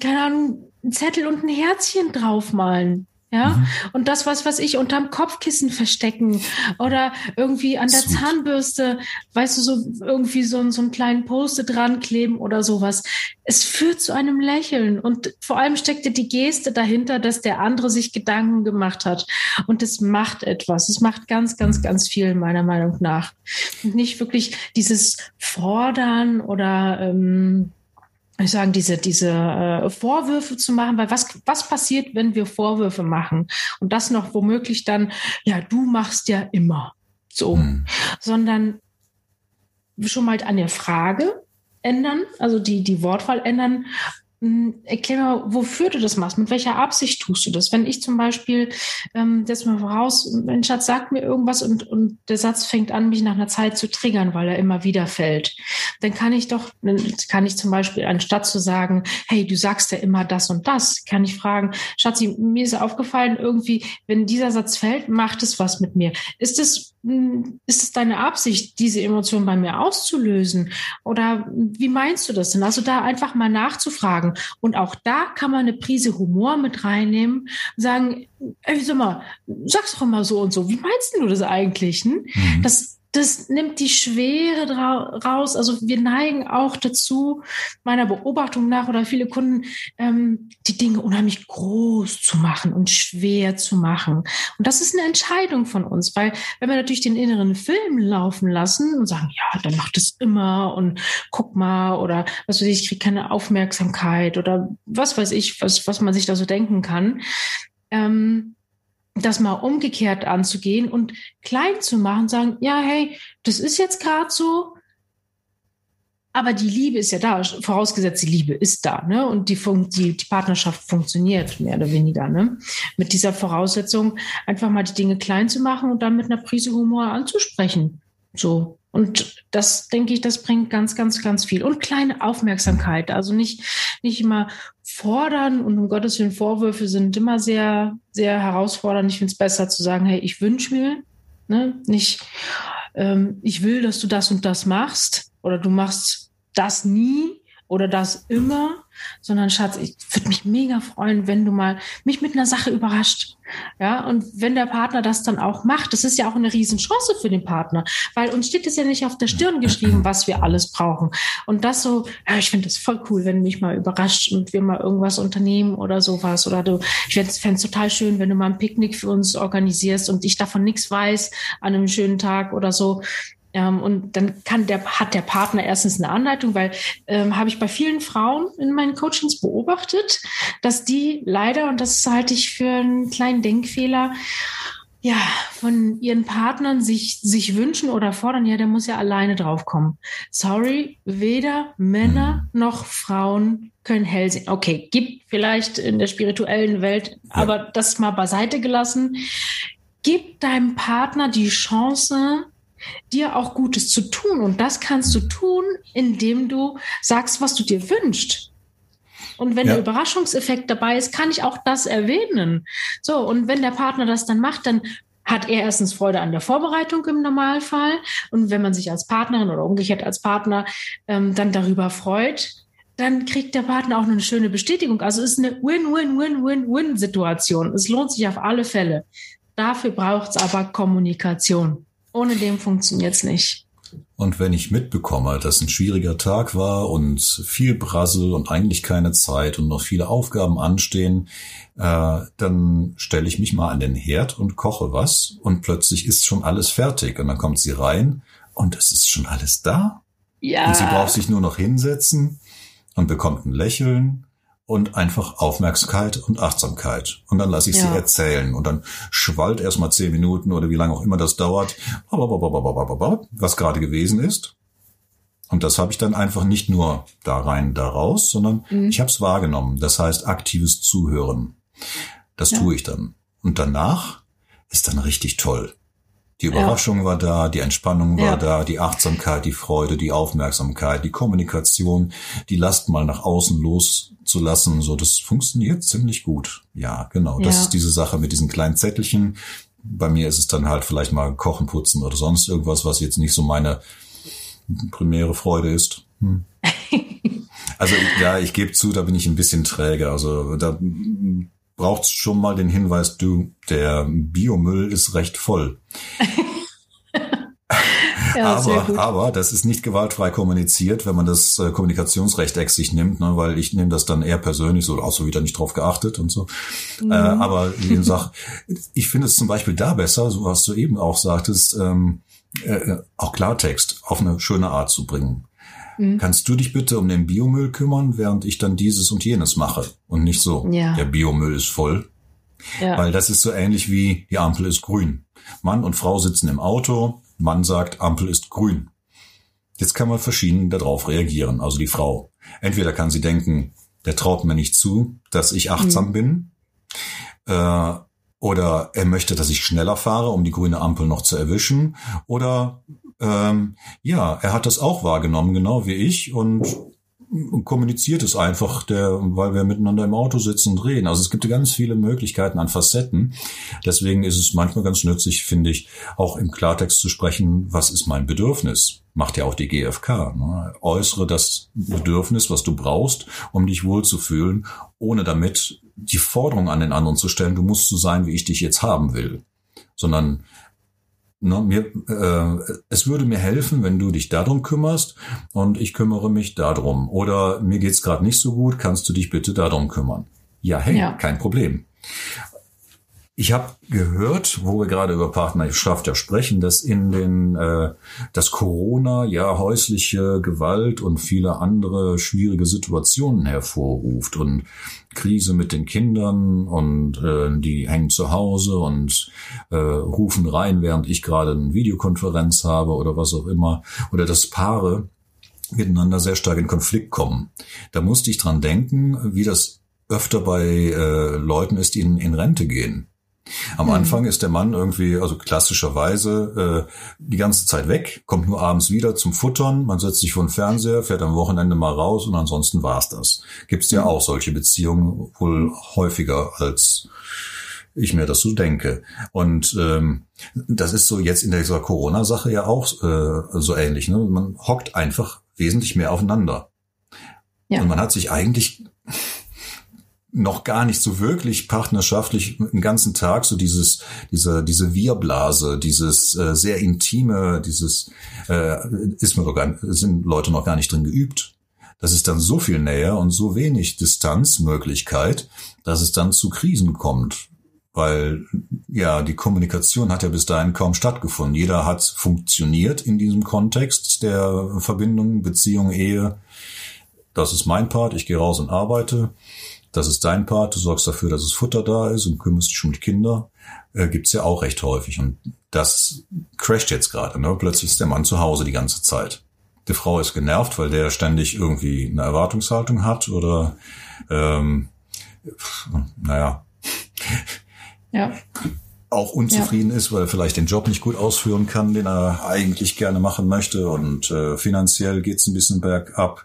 keine Ahnung, ein Zettel und ein Herzchen draufmalen. Ja, mhm. und das, was, was ich unterm Kopfkissen verstecken oder irgendwie an der. Zahnbürste, weißt du, so irgendwie so, so einen kleinen Poste dran kleben oder sowas. Es führt zu einem Lächeln und vor allem steckte die Geste dahinter, dass der andere sich Gedanken gemacht hat. Und es macht etwas. Es macht ganz, ganz, ganz viel, meiner Meinung nach. Und nicht wirklich dieses Fordern oder, ähm, ich sagen, diese, diese äh, Vorwürfe zu machen, weil was, was passiert, wenn wir Vorwürfe machen? Und das noch womöglich dann, ja, du machst ja immer so, hm. sondern schon mal an der Frage ändern, also die, die Wortwahl ändern erklär mal, wofür du das machst, mit welcher Absicht tust du das? Wenn ich zum Beispiel, ähm, das mal voraus, mein Schatz sagt mir irgendwas und, und der Satz fängt an, mich nach einer Zeit zu triggern, weil er immer wieder fällt, dann kann ich doch, kann ich zum Beispiel, anstatt zu sagen, hey, du sagst ja immer das und das, kann ich fragen, Schatzi, mir ist aufgefallen, irgendwie, wenn dieser Satz fällt, macht es was mit mir. Ist es hm, ist es deine Absicht, diese Emotion bei mir auszulösen? Oder wie meinst du das denn? Also da einfach mal nachzufragen. Und auch da kann man eine Prise Humor mit reinnehmen, sagen, ey, sag mal, sag's doch immer so und so. Wie meinst du das eigentlich? Hm? Mhm. Das das nimmt die Schwere raus. Also wir neigen auch dazu, meiner Beobachtung nach oder viele Kunden, ähm, die Dinge unheimlich groß zu machen und schwer zu machen. Und das ist eine Entscheidung von uns, weil wenn wir natürlich den inneren Film laufen lassen und sagen, ja, dann macht es immer und guck mal oder was weiß ich, ich kriege keine Aufmerksamkeit oder was weiß ich, was, was man sich da so denken kann. Ähm, das mal umgekehrt anzugehen und klein zu machen, sagen, ja, hey, das ist jetzt gerade so, aber die Liebe ist ja da, vorausgesetzt die Liebe ist da, ne? Und die, die, die Partnerschaft funktioniert mehr oder weniger, ne? Mit dieser Voraussetzung einfach mal die Dinge klein zu machen und dann mit einer Prise Humor anzusprechen. So. Und das, denke ich, das bringt ganz, ganz, ganz viel. Und kleine Aufmerksamkeit. Also nicht, nicht immer fordern und um Gottes Willen Vorwürfe sind immer sehr, sehr herausfordernd. Ich finde es besser zu sagen, hey, ich wünsche mir, ne? nicht, ähm, ich will, dass du das und das machst oder du machst das nie oder das immer, sondern Schatz, ich würde mich mega freuen, wenn du mal mich mit einer Sache überrascht. Ja, und wenn der Partner das dann auch macht, das ist ja auch eine Riesenchance für den Partner, weil uns steht es ja nicht auf der Stirn geschrieben, was wir alles brauchen. Und das so, ja, ich finde das voll cool, wenn du mich mal überrascht und wir mal irgendwas unternehmen oder sowas. Oder du, ich fände es total schön, wenn du mal ein Picknick für uns organisierst und ich davon nichts weiß an einem schönen Tag oder so. Ähm, und dann kann der, hat der Partner erstens eine Anleitung, weil ähm, habe ich bei vielen Frauen in meinen Coachings beobachtet, dass die leider, und das halte ich für einen kleinen Denkfehler, ja, von ihren Partnern sich, sich wünschen oder fordern, ja, der muss ja alleine draufkommen. Sorry, weder Männer mhm. noch Frauen können hell sehen. Okay, gibt vielleicht in der spirituellen Welt, aber das mal beiseite gelassen. Gib deinem Partner die Chance, dir auch Gutes zu tun. Und das kannst du tun, indem du sagst, was du dir wünschst. Und wenn ja. der Überraschungseffekt dabei ist, kann ich auch das erwähnen. So, und wenn der Partner das dann macht, dann hat er erstens Freude an der Vorbereitung im Normalfall. Und wenn man sich als Partnerin oder umgekehrt als Partner ähm, dann darüber freut, dann kriegt der Partner auch eine schöne Bestätigung. Also es ist eine Win-Win-Win-Win-Win-Situation. Es lohnt sich auf alle Fälle. Dafür braucht es aber Kommunikation. Ohne dem funktioniert's nicht. Und wenn ich mitbekomme, dass ein schwieriger Tag war und viel Brassel und eigentlich keine Zeit und noch viele Aufgaben anstehen, äh, dann stelle ich mich mal an den Herd und koche was und plötzlich ist schon alles fertig und dann kommt sie rein und es ist schon alles da. Ja. Und sie braucht sich nur noch hinsetzen und bekommt ein Lächeln und einfach Aufmerksamkeit und Achtsamkeit. Und dann lasse ich ja. sie erzählen. Und dann schwallt erstmal zehn Minuten oder wie lange auch immer das dauert, was gerade gewesen ist. Und das habe ich dann einfach nicht nur da rein, da raus, sondern mhm. ich habe es wahrgenommen. Das heißt aktives Zuhören. Das ja. tue ich dann. Und danach ist dann richtig toll. Die Überraschung ja. war da, die Entspannung war ja. da, die Achtsamkeit, die Freude, die Aufmerksamkeit, die Kommunikation, die Last mal nach außen loszulassen. So, das funktioniert ziemlich gut. Ja, genau. Das ja. ist diese Sache mit diesen kleinen Zettelchen. Bei mir ist es dann halt vielleicht mal Kochen, Putzen oder sonst irgendwas, was jetzt nicht so meine primäre Freude ist. Hm. Also ja, ich gebe zu, da bin ich ein bisschen träge. Also da braucht schon mal den Hinweis, du, der Biomüll ist recht voll. ja, aber, aber das ist nicht gewaltfrei kommuniziert, wenn man das äh, Kommunikationsrecht sich nimmt, ne, weil ich nehme das dann eher persönlich, so auch so wieder nicht drauf geachtet und so. Mhm. Äh, aber wie gesagt, ich finde es zum Beispiel da besser, so was du eben auch sagtest, ähm, äh, auch Klartext auf eine schöne Art zu bringen. Mhm. Kannst du dich bitte um den Biomüll kümmern, während ich dann dieses und jenes mache? Und nicht so, ja. der Biomüll ist voll. Ja. Weil das ist so ähnlich wie die Ampel ist grün. Mann und Frau sitzen im Auto, Mann sagt, Ampel ist grün. Jetzt kann man verschieden darauf reagieren, also die Frau. Entweder kann sie denken, der traut mir nicht zu, dass ich achtsam mhm. bin, äh, oder er möchte, dass ich schneller fahre, um die grüne Ampel noch zu erwischen, oder ähm, ja, er hat das auch wahrgenommen, genau wie ich. Und kommuniziert es einfach, der, weil wir miteinander im Auto sitzen und reden. Also es gibt ganz viele Möglichkeiten an Facetten. Deswegen ist es manchmal ganz nützlich, finde ich, auch im Klartext zu sprechen, was ist mein Bedürfnis? Macht ja auch die GfK. Ne? Äußere das Bedürfnis, was du brauchst, um dich wohlzufühlen, ohne damit die Forderung an den anderen zu stellen, du musst so sein, wie ich dich jetzt haben will. Sondern Ne, mir, äh, es würde mir helfen, wenn du dich darum kümmerst und ich kümmere mich darum. Oder mir geht's gerade nicht so gut, kannst du dich bitte darum kümmern? Ja, hey, ja. kein Problem. Ich habe gehört, wo wir gerade über Partnerschaft ja sprechen, dass in den äh, dass Corona ja häusliche Gewalt und viele andere schwierige Situationen hervorruft und Krise mit den Kindern und äh, die hängen zu Hause und äh, rufen rein, während ich gerade eine Videokonferenz habe oder was auch immer oder dass Paare miteinander sehr stark in Konflikt kommen. Da musste ich dran denken, wie das öfter bei äh, Leuten ist, die in, in Rente gehen am mhm. Anfang ist der Mann irgendwie, also klassischerweise, äh, die ganze Zeit weg, kommt nur abends wieder zum Futtern, man setzt sich vor den Fernseher, fährt am Wochenende mal raus und ansonsten war's das. Gibt es ja mhm. auch solche Beziehungen wohl häufiger als ich mir das so denke. Und ähm, das ist so jetzt in dieser Corona-Sache ja auch äh, so ähnlich. Ne? Man hockt einfach wesentlich mehr aufeinander. Ja. Und man hat sich eigentlich noch gar nicht so wirklich partnerschaftlich den ganzen Tag so dieses diese diese Wir-Blase, dieses äh, sehr intime, dieses äh, ist mir doch gar, sind Leute noch gar nicht drin geübt. Das ist dann so viel näher und so wenig Distanzmöglichkeit, dass es dann zu Krisen kommt, weil ja die Kommunikation hat ja bis dahin kaum stattgefunden. Jeder hat funktioniert in diesem Kontext der Verbindung, Beziehung, Ehe. Das ist mein Part. Ich gehe raus und arbeite das ist dein Part, du sorgst dafür, dass es Futter da ist und kümmerst dich um die Kinder. Äh, gibt's ja auch recht häufig. Und das crasht jetzt gerade. Ne? Plötzlich ist der Mann zu Hause die ganze Zeit. Die Frau ist genervt, weil der ständig irgendwie eine Erwartungshaltung hat oder ähm, naja. Ja. auch unzufrieden ja. ist, weil er vielleicht den Job nicht gut ausführen kann, den er eigentlich gerne machen möchte und äh, finanziell geht's ein bisschen bergab.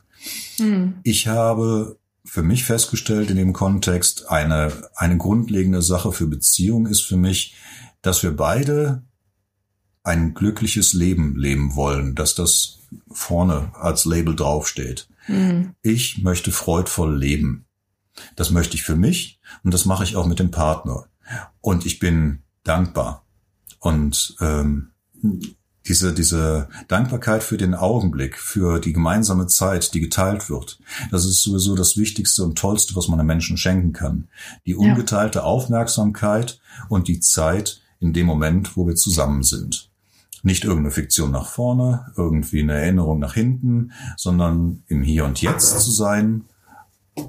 Mhm. Ich habe für mich festgestellt in dem Kontext, eine, eine grundlegende Sache für Beziehung ist für mich, dass wir beide ein glückliches Leben leben wollen, dass das vorne als Label draufsteht. Mhm. Ich möchte freudvoll leben. Das möchte ich für mich und das mache ich auch mit dem Partner. Und ich bin dankbar. Und ähm, diese, diese Dankbarkeit für den Augenblick, für die gemeinsame Zeit, die geteilt wird, das ist sowieso das Wichtigste und Tollste, was man einem Menschen schenken kann. Die ungeteilte ja. Aufmerksamkeit und die Zeit in dem Moment, wo wir zusammen sind. Nicht irgendeine Fiktion nach vorne, irgendwie eine Erinnerung nach hinten, sondern im Hier und Jetzt zu sein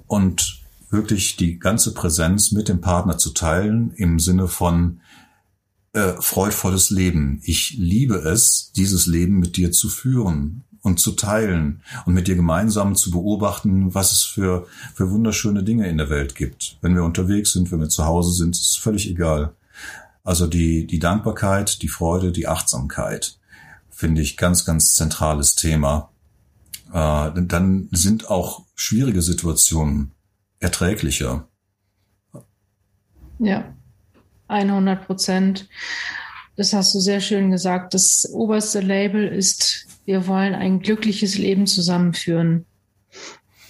und wirklich die ganze Präsenz mit dem Partner zu teilen im Sinne von, äh, freudvolles Leben. Ich liebe es, dieses Leben mit dir zu führen und zu teilen und mit dir gemeinsam zu beobachten, was es für, für wunderschöne Dinge in der Welt gibt. Wenn wir unterwegs sind, wenn wir zu Hause sind, ist völlig egal. Also die, die Dankbarkeit, die Freude, die Achtsamkeit finde ich ganz, ganz zentrales Thema. Äh, dann sind auch schwierige Situationen erträglicher. Ja. 100 Prozent. Das hast du sehr schön gesagt. Das oberste Label ist, wir wollen ein glückliches Leben zusammenführen.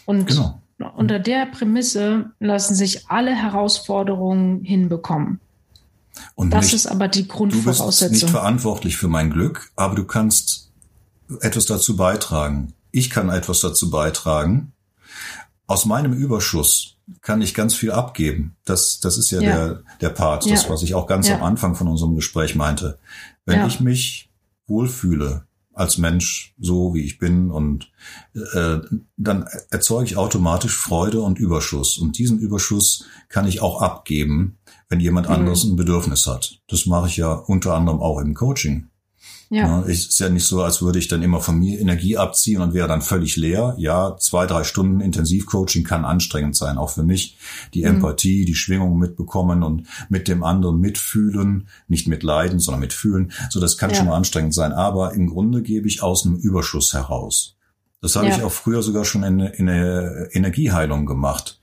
Und genau. unter der Prämisse lassen sich alle Herausforderungen hinbekommen. Und das nicht, ist aber die Grundvoraussetzung. Du bist nicht verantwortlich für mein Glück, aber du kannst etwas dazu beitragen. Ich kann etwas dazu beitragen. Aus meinem Überschuss kann ich ganz viel abgeben. Das, das ist ja, ja. Der, der Part, ja. das, was ich auch ganz ja. am Anfang von unserem Gespräch meinte. Wenn ich mich wohlfühle als Mensch, so wie ich bin, und äh, dann erzeuge ich automatisch Freude und Überschuss. Und diesen Überschuss kann ich auch abgeben, wenn jemand mhm. anderes ein Bedürfnis hat. Das mache ich ja unter anderem auch im Coaching. Ja. Es ist ja nicht so, als würde ich dann immer von mir Energie abziehen und wäre dann völlig leer. Ja, zwei, drei Stunden Intensivcoaching kann anstrengend sein, auch für mich. Die mhm. Empathie, die Schwingung mitbekommen und mit dem anderen mitfühlen, nicht mitleiden, sondern mitfühlen. So, das kann ja. schon mal anstrengend sein. Aber im Grunde gebe ich aus einem Überschuss heraus. Das habe ja. ich auch früher sogar schon in, in der Energieheilung gemacht.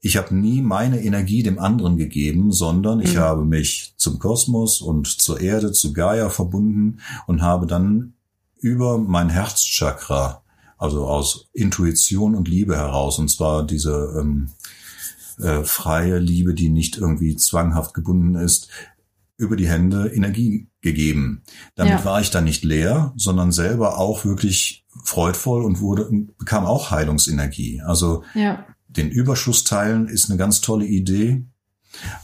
Ich habe nie meine Energie dem anderen gegeben, sondern ich mhm. habe mich zum Kosmos und zur Erde, zu Gaia verbunden und habe dann über mein Herzchakra, also aus Intuition und Liebe heraus, und zwar diese ähm, äh, freie Liebe, die nicht irgendwie zwanghaft gebunden ist, über die Hände Energie gegeben. Damit ja. war ich dann nicht leer, sondern selber auch wirklich freudvoll und wurde, bekam auch Heilungsenergie. Also ja. Den Überschuss teilen ist eine ganz tolle Idee,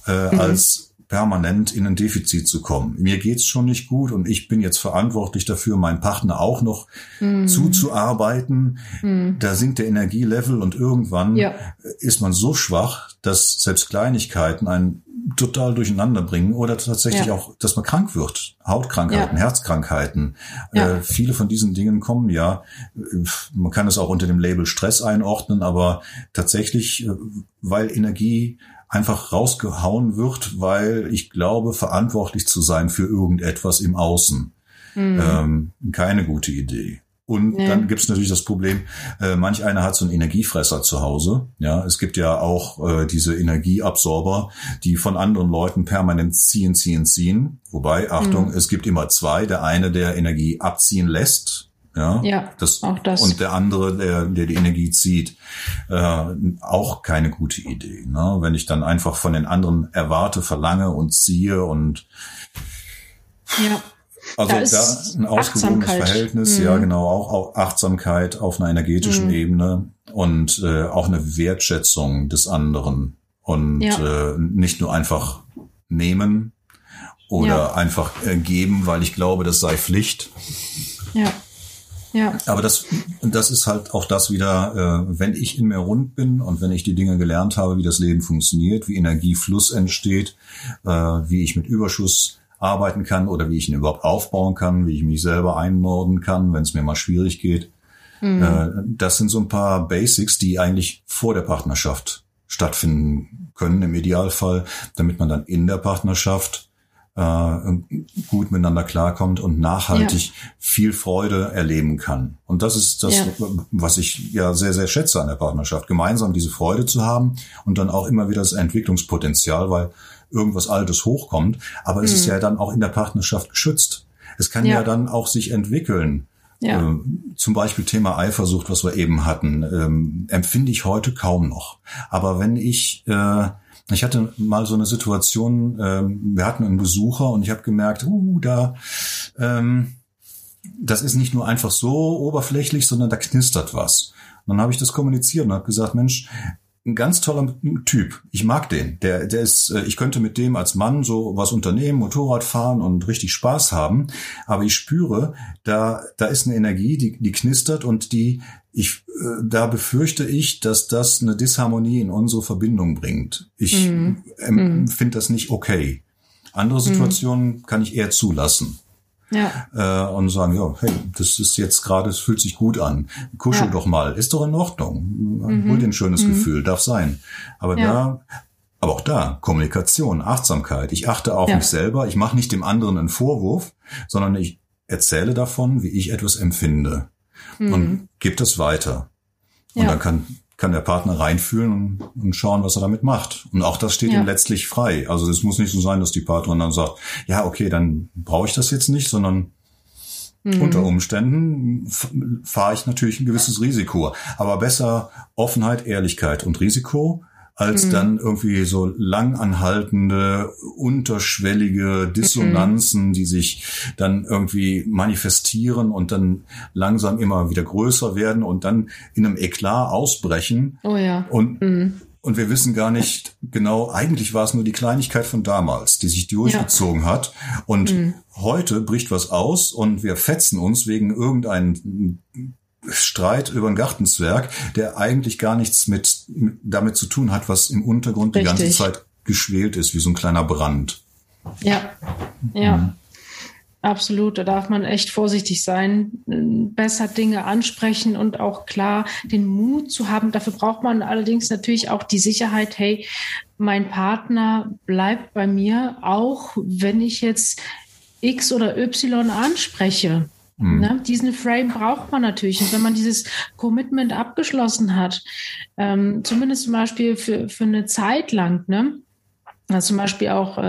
äh, mhm. als permanent in ein Defizit zu kommen. Mir geht's schon nicht gut und ich bin jetzt verantwortlich dafür, meinen Partner auch noch mm. zuzuarbeiten. Mm. Da sinkt der Energielevel und irgendwann ja. ist man so schwach, dass selbst Kleinigkeiten einen total durcheinander bringen oder tatsächlich ja. auch, dass man krank wird. Hautkrankheiten, ja. Herzkrankheiten. Äh, viele von diesen Dingen kommen ja, man kann es auch unter dem Label Stress einordnen, aber tatsächlich, äh, weil Energie einfach rausgehauen wird, weil ich glaube, verantwortlich zu sein für irgendetwas im Außen. Mhm. Ähm, keine gute Idee. Und nee. dann gibt es natürlich das Problem, äh, manch einer hat so einen Energiefresser zu Hause. Ja, es gibt ja auch äh, diese Energieabsorber, die von anderen Leuten permanent ziehen, ziehen, ziehen. Wobei, Achtung, mhm. es gibt immer zwei. Der eine, der Energie abziehen lässt, ja, ja das, auch das. Und der andere, der, der die Energie zieht, äh, auch keine gute Idee. Ne? Wenn ich dann einfach von den anderen erwarte, verlange und ziehe und ja. Also da, da ein ausgewogenes Verhältnis, mhm. ja genau, auch, auch Achtsamkeit auf einer energetischen mhm. Ebene und äh, auch eine Wertschätzung des anderen und ja. äh, nicht nur einfach nehmen oder ja. einfach äh, geben, weil ich glaube, das sei Pflicht. Ja. Ja. Aber das, das ist halt auch das wieder, äh, wenn ich in mir rund bin und wenn ich die Dinge gelernt habe, wie das Leben funktioniert, wie Energiefluss entsteht, äh, wie ich mit Überschuss arbeiten kann oder wie ich ihn überhaupt aufbauen kann, wie ich mich selber einnorden kann, wenn es mir mal schwierig geht. Mhm. Äh, das sind so ein paar Basics, die eigentlich vor der Partnerschaft stattfinden können im Idealfall, damit man dann in der Partnerschaft äh, gut miteinander klarkommt und nachhaltig ja. viel Freude erleben kann. Und das ist das, ja. was ich ja sehr, sehr schätze an der Partnerschaft. Gemeinsam diese Freude zu haben und dann auch immer wieder das Entwicklungspotenzial, weil irgendwas Altes hochkommt. Aber es ist mhm. ja dann auch in der Partnerschaft geschützt. Es kann ja, ja dann auch sich entwickeln. Ja. Ähm, zum Beispiel Thema Eifersucht, was wir eben hatten, ähm, empfinde ich heute kaum noch. Aber wenn ich äh, ich hatte mal so eine Situation, ähm, wir hatten einen Besucher und ich habe gemerkt, uh, da, ähm, das ist nicht nur einfach so oberflächlich, sondern da knistert was. Und dann habe ich das kommuniziert und habe gesagt, Mensch, ein ganz toller Typ. Ich mag den. Der, der ist, äh, ich könnte mit dem als Mann so was unternehmen, Motorrad fahren und richtig Spaß haben. Aber ich spüre, da, da ist eine Energie, die, die knistert und die, ich, äh, da befürchte ich, dass das eine Disharmonie in unsere Verbindung bringt. Ich mhm. ähm, finde das nicht okay. Andere mhm. Situationen mhm. kann ich eher zulassen. Ja. Äh, und sagen, ja, hey, das ist jetzt gerade, es fühlt sich gut an. Kuschel ja. doch mal, ist doch in Ordnung. Mhm. Hol dir ein schönes mhm. Gefühl, darf sein. Aber ja. da, aber auch da, Kommunikation, Achtsamkeit. Ich achte auf ja. mich selber, ich mache nicht dem anderen einen Vorwurf, sondern ich erzähle davon, wie ich etwas empfinde. Mhm. Und gebe das weiter. Und dann kann kann der Partner reinfühlen und, und, schauen, was er damit macht. Und auch das steht ja. ihm letztlich frei. Also es muss nicht so sein, dass die Partnerin dann sagt, ja, okay, dann brauche ich das jetzt nicht, sondern mhm. unter Umständen fahre ich natürlich ein gewisses Risiko. Aber besser Offenheit, Ehrlichkeit und Risiko als mhm. dann irgendwie so langanhaltende, unterschwellige Dissonanzen, mhm. die sich dann irgendwie manifestieren und dann langsam immer wieder größer werden und dann in einem Eklat ausbrechen. Oh ja. Und mhm. Und wir wissen gar nicht genau, eigentlich war es nur die Kleinigkeit von damals, die sich durchgezogen ja. hat. Und mhm. heute bricht was aus und wir fetzen uns wegen irgendeinen Streit über einen Gartenzwerg, der eigentlich gar nichts mit, mit damit zu tun hat, was im Untergrund Richtig. die ganze Zeit geschwelt ist, wie so ein kleiner Brand. Ja, ja. Mhm. Absolut, da darf man echt vorsichtig sein, besser Dinge ansprechen und auch klar den Mut zu haben. Dafür braucht man allerdings natürlich auch die Sicherheit, hey, mein Partner bleibt bei mir, auch wenn ich jetzt X oder Y anspreche. Mhm. Ne? Diesen Frame braucht man natürlich. Und wenn man dieses Commitment abgeschlossen hat, ähm, zumindest zum Beispiel für, für eine Zeit lang, ne? Also zum Beispiel auch äh,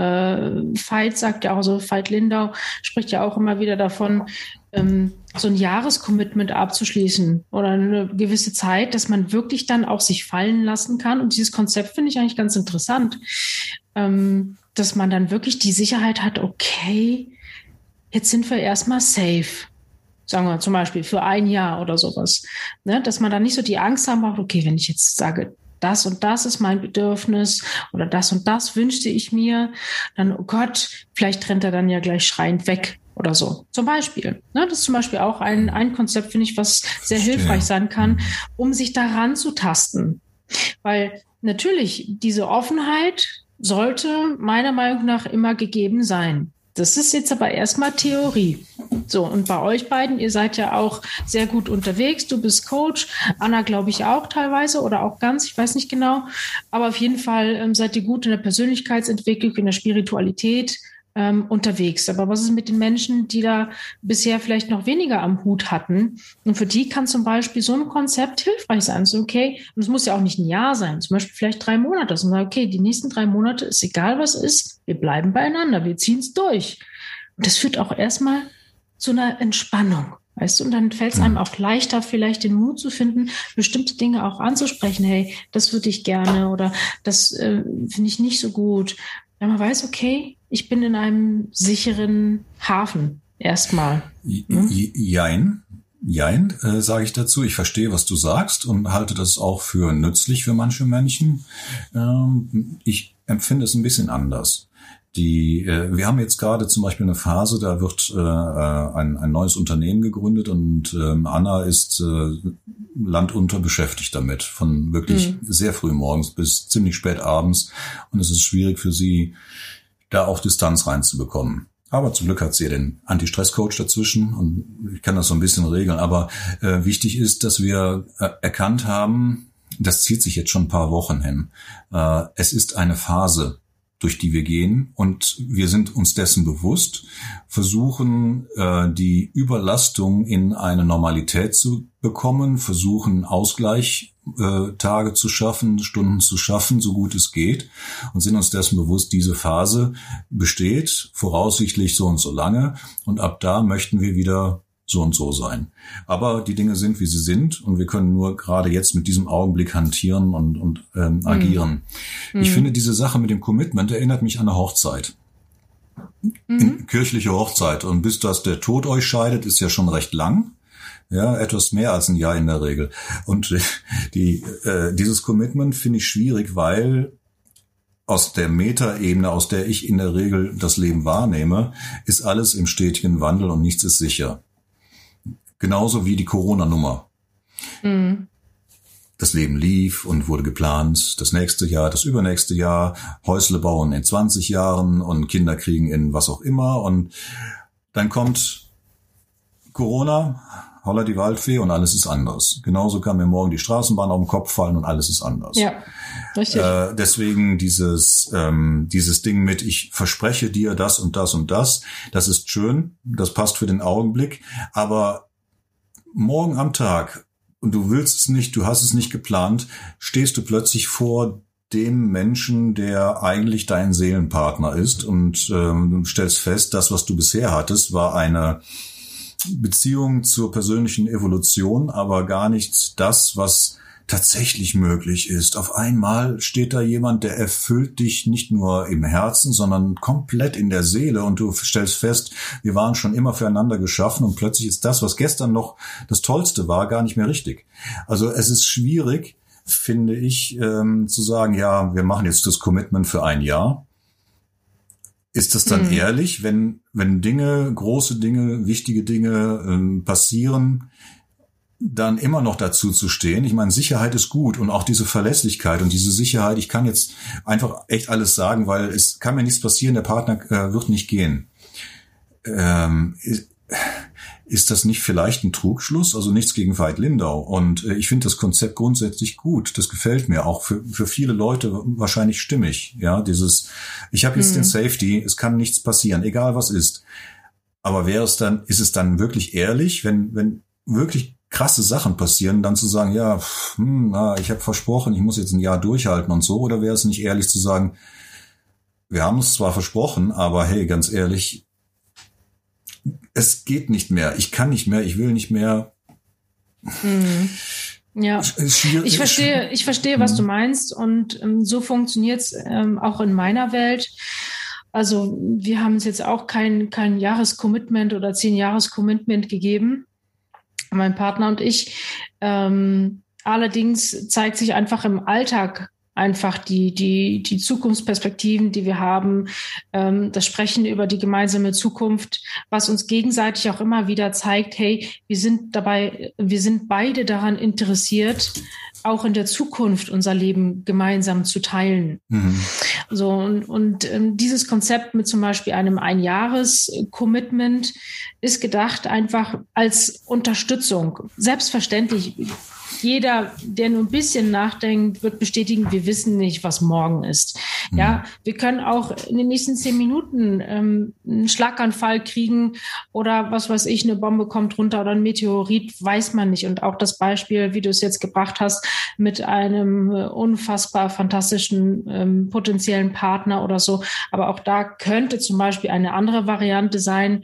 Veit sagt ja auch so, Veit Lindau spricht ja auch immer wieder davon, ähm, so ein Jahrescommitment abzuschließen oder eine gewisse Zeit, dass man wirklich dann auch sich fallen lassen kann. Und dieses Konzept finde ich eigentlich ganz interessant, ähm, dass man dann wirklich die Sicherheit hat, okay, jetzt sind wir erstmal safe sagen wir zum Beispiel für ein Jahr oder sowas, ne? dass man da nicht so die Angst haben braucht, okay, wenn ich jetzt sage, das und das ist mein Bedürfnis oder das und das wünschte ich mir, dann, oh Gott, vielleicht rennt er dann ja gleich schreiend weg oder so. Zum Beispiel. Ne, das ist zum Beispiel auch ein, ein Konzept, finde ich, was sehr hilfreich sein kann, mhm. um sich daran zu tasten. Weil natürlich diese Offenheit sollte meiner Meinung nach immer gegeben sein. Das ist jetzt aber erstmal Theorie. So, und bei euch beiden, ihr seid ja auch sehr gut unterwegs. Du bist Coach, Anna glaube ich auch teilweise oder auch ganz, ich weiß nicht genau. Aber auf jeden Fall ähm, seid ihr gut in der Persönlichkeitsentwicklung, in der Spiritualität ähm, unterwegs. Aber was ist mit den Menschen, die da bisher vielleicht noch weniger am Hut hatten? Und für die kann zum Beispiel so ein Konzept hilfreich sein. So, okay, und es muss ja auch nicht ein Jahr sein, zum Beispiel vielleicht drei Monate. Und sagen, okay, die nächsten drei Monate ist egal, was ist, wir bleiben beieinander, wir ziehen es durch. Und das führt auch erstmal zu einer Entspannung. Weißt du, und dann fällt es einem auch leichter, vielleicht den Mut zu finden, bestimmte Dinge auch anzusprechen. Hey, das würde ich gerne oder das äh, finde ich nicht so gut. Wenn man weiß, okay, ich bin in einem sicheren Hafen erstmal. Hm? Jein. Jein, äh, sage ich dazu. Ich verstehe, was du sagst und halte das auch für nützlich für manche Menschen. Ähm, ich empfinde es ein bisschen anders. Die, äh, wir haben jetzt gerade zum Beispiel eine Phase, da wird äh, äh ein, ein neues Unternehmen gegründet und ähm, Anna ist äh, landunter beschäftigt damit, von wirklich mhm. sehr früh morgens bis ziemlich spät abends. Und es ist schwierig für sie, da auch Distanz reinzubekommen. Aber zum Glück hat sie ja den Anti-Stress-Coach dazwischen und ich kann das so ein bisschen regeln. Aber äh, wichtig ist, dass wir äh, erkannt haben, das zieht sich jetzt schon ein paar Wochen hin. Äh, es ist eine Phase, durch die wir gehen und wir sind uns dessen bewusst, versuchen äh, die Überlastung in eine Normalität zu bekommen, versuchen Ausgleich äh, Tage zu schaffen, Stunden zu schaffen, so gut es geht und sind uns dessen bewusst, diese Phase besteht, voraussichtlich so und so lange und ab da möchten wir wieder so und so sein. Aber die Dinge sind, wie sie sind und wir können nur gerade jetzt mit diesem Augenblick hantieren und, und ähm, mhm. agieren. Mhm. Ich finde, diese Sache mit dem Commitment erinnert mich an eine Hochzeit. Mhm. Kirchliche Hochzeit. Und bis das der Tod euch scheidet, ist ja schon recht lang. Ja, etwas mehr als ein Jahr in der Regel. Und die, äh, dieses Commitment finde ich schwierig, weil aus der Metaebene, aus der ich in der Regel das Leben wahrnehme, ist alles im stetigen Wandel und nichts ist sicher. Genauso wie die Corona-Nummer. Mhm. Das Leben lief und wurde geplant. Das nächste Jahr, das übernächste Jahr, Häusle bauen in 20 Jahren und Kinder kriegen in was auch immer. Und dann kommt Corona, holla die Waldfee und alles ist anders. Genauso kann mir morgen die Straßenbahn auf den Kopf fallen und alles ist anders. Ja, richtig. Äh, deswegen dieses, ähm, dieses Ding mit, ich verspreche dir das und das und das, das ist schön, das passt für den Augenblick, aber morgen am Tag und du willst es nicht, du hast es nicht geplant, stehst du plötzlich vor dem Menschen, der eigentlich dein Seelenpartner ist und ähm, stellst fest, das, was du bisher hattest, war eine Beziehung zur persönlichen Evolution, aber gar nicht das, was tatsächlich möglich ist. Auf einmal steht da jemand, der erfüllt dich nicht nur im Herzen, sondern komplett in der Seele und du stellst fest, wir waren schon immer füreinander geschaffen und plötzlich ist das, was gestern noch das Tollste war, gar nicht mehr richtig. Also es ist schwierig, finde ich, ähm, zu sagen, ja, wir machen jetzt das Commitment für ein Jahr. Ist das dann hm. ehrlich, wenn, wenn Dinge, große Dinge, wichtige Dinge ähm, passieren, dann immer noch dazu zu stehen. Ich meine, Sicherheit ist gut und auch diese Verlässlichkeit und diese Sicherheit, ich kann jetzt einfach echt alles sagen, weil es kann mir nichts passieren, der Partner äh, wird nicht gehen. Ähm, ist, das nicht vielleicht ein Trugschluss? Also nichts gegen Veit Lindau. Und äh, ich finde das Konzept grundsätzlich gut. Das gefällt mir auch für, für viele Leute wahrscheinlich stimmig. Ja, dieses, ich habe jetzt mhm. den Safety, es kann nichts passieren, egal was ist. Aber wäre es dann, ist es dann wirklich ehrlich, wenn, wenn wirklich krasse Sachen passieren, dann zu sagen, ja, hm, na, ich habe versprochen, ich muss jetzt ein Jahr durchhalten und so, oder wäre es nicht ehrlich zu sagen, wir haben es zwar versprochen, aber hey, ganz ehrlich, es geht nicht mehr, ich kann nicht mehr, ich will nicht mehr. Mhm. Ja, ich verstehe, ich verstehe, was du mhm. meinst und ähm, so funktioniert es ähm, auch in meiner Welt. Also wir haben uns jetzt auch kein, kein Jahrescommitment oder zehn Jahrescommitment gegeben mein Partner und ich. Ähm, allerdings zeigt sich einfach im Alltag einfach die, die, die Zukunftsperspektiven, die wir haben, ähm, das Sprechen über die gemeinsame Zukunft, was uns gegenseitig auch immer wieder zeigt, hey, wir sind dabei, wir sind beide daran interessiert, auch in der Zukunft unser Leben gemeinsam zu teilen. Mhm. So, und, und ähm, dieses Konzept mit zum Beispiel einem Einjahres-Commitment ist gedacht einfach als Unterstützung. Selbstverständlich jeder, der nur ein bisschen nachdenkt, wird bestätigen, wir wissen nicht, was morgen ist. Mhm. Ja, wir können auch in den nächsten zehn Minuten ähm, einen Schlaganfall kriegen oder was weiß ich, eine Bombe kommt runter oder ein Meteorit, weiß man nicht. Und auch das Beispiel, wie du es jetzt gebracht hast, mit einem unfassbar fantastischen ähm, potenziellen Partner oder so. Aber auch da könnte zum Beispiel eine andere Variante sein,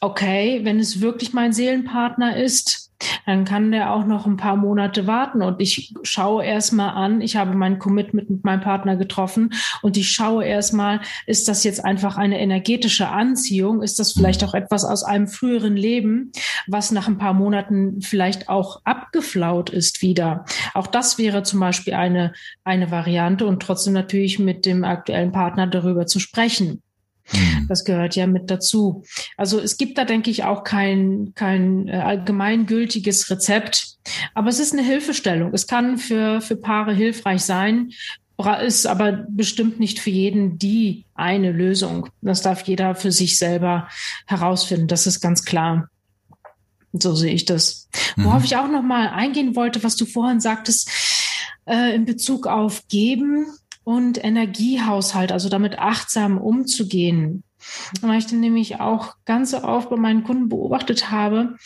okay, wenn es wirklich mein Seelenpartner ist, dann kann der auch noch ein paar Monate warten und ich schaue erstmal an, ich habe mein Commitment mit meinem Partner getroffen und ich schaue erstmal, ist das jetzt einfach eine energetische Anziehung? Ist das vielleicht auch etwas aus einem früheren Leben, was nach ein paar Monaten vielleicht auch abgeflaut ist wieder? Auch das wäre zum Beispiel eine, eine Variante und trotzdem natürlich mit dem aktuellen Partner darüber zu sprechen. Mhm. Das gehört ja mit dazu. Also es gibt da, denke ich, auch kein, kein äh, allgemeingültiges Rezept, aber es ist eine Hilfestellung. Es kann für, für Paare hilfreich sein, ist aber bestimmt nicht für jeden die eine Lösung. Das darf jeder für sich selber herausfinden. Das ist ganz klar. So sehe ich das. Mhm. Worauf ich auch noch mal eingehen wollte, was du vorhin sagtest, äh, in Bezug auf Geben und Energiehaushalt, also damit achtsam umzugehen. Weil ich dann nämlich auch ganz oft bei meinen Kunden beobachtet habe,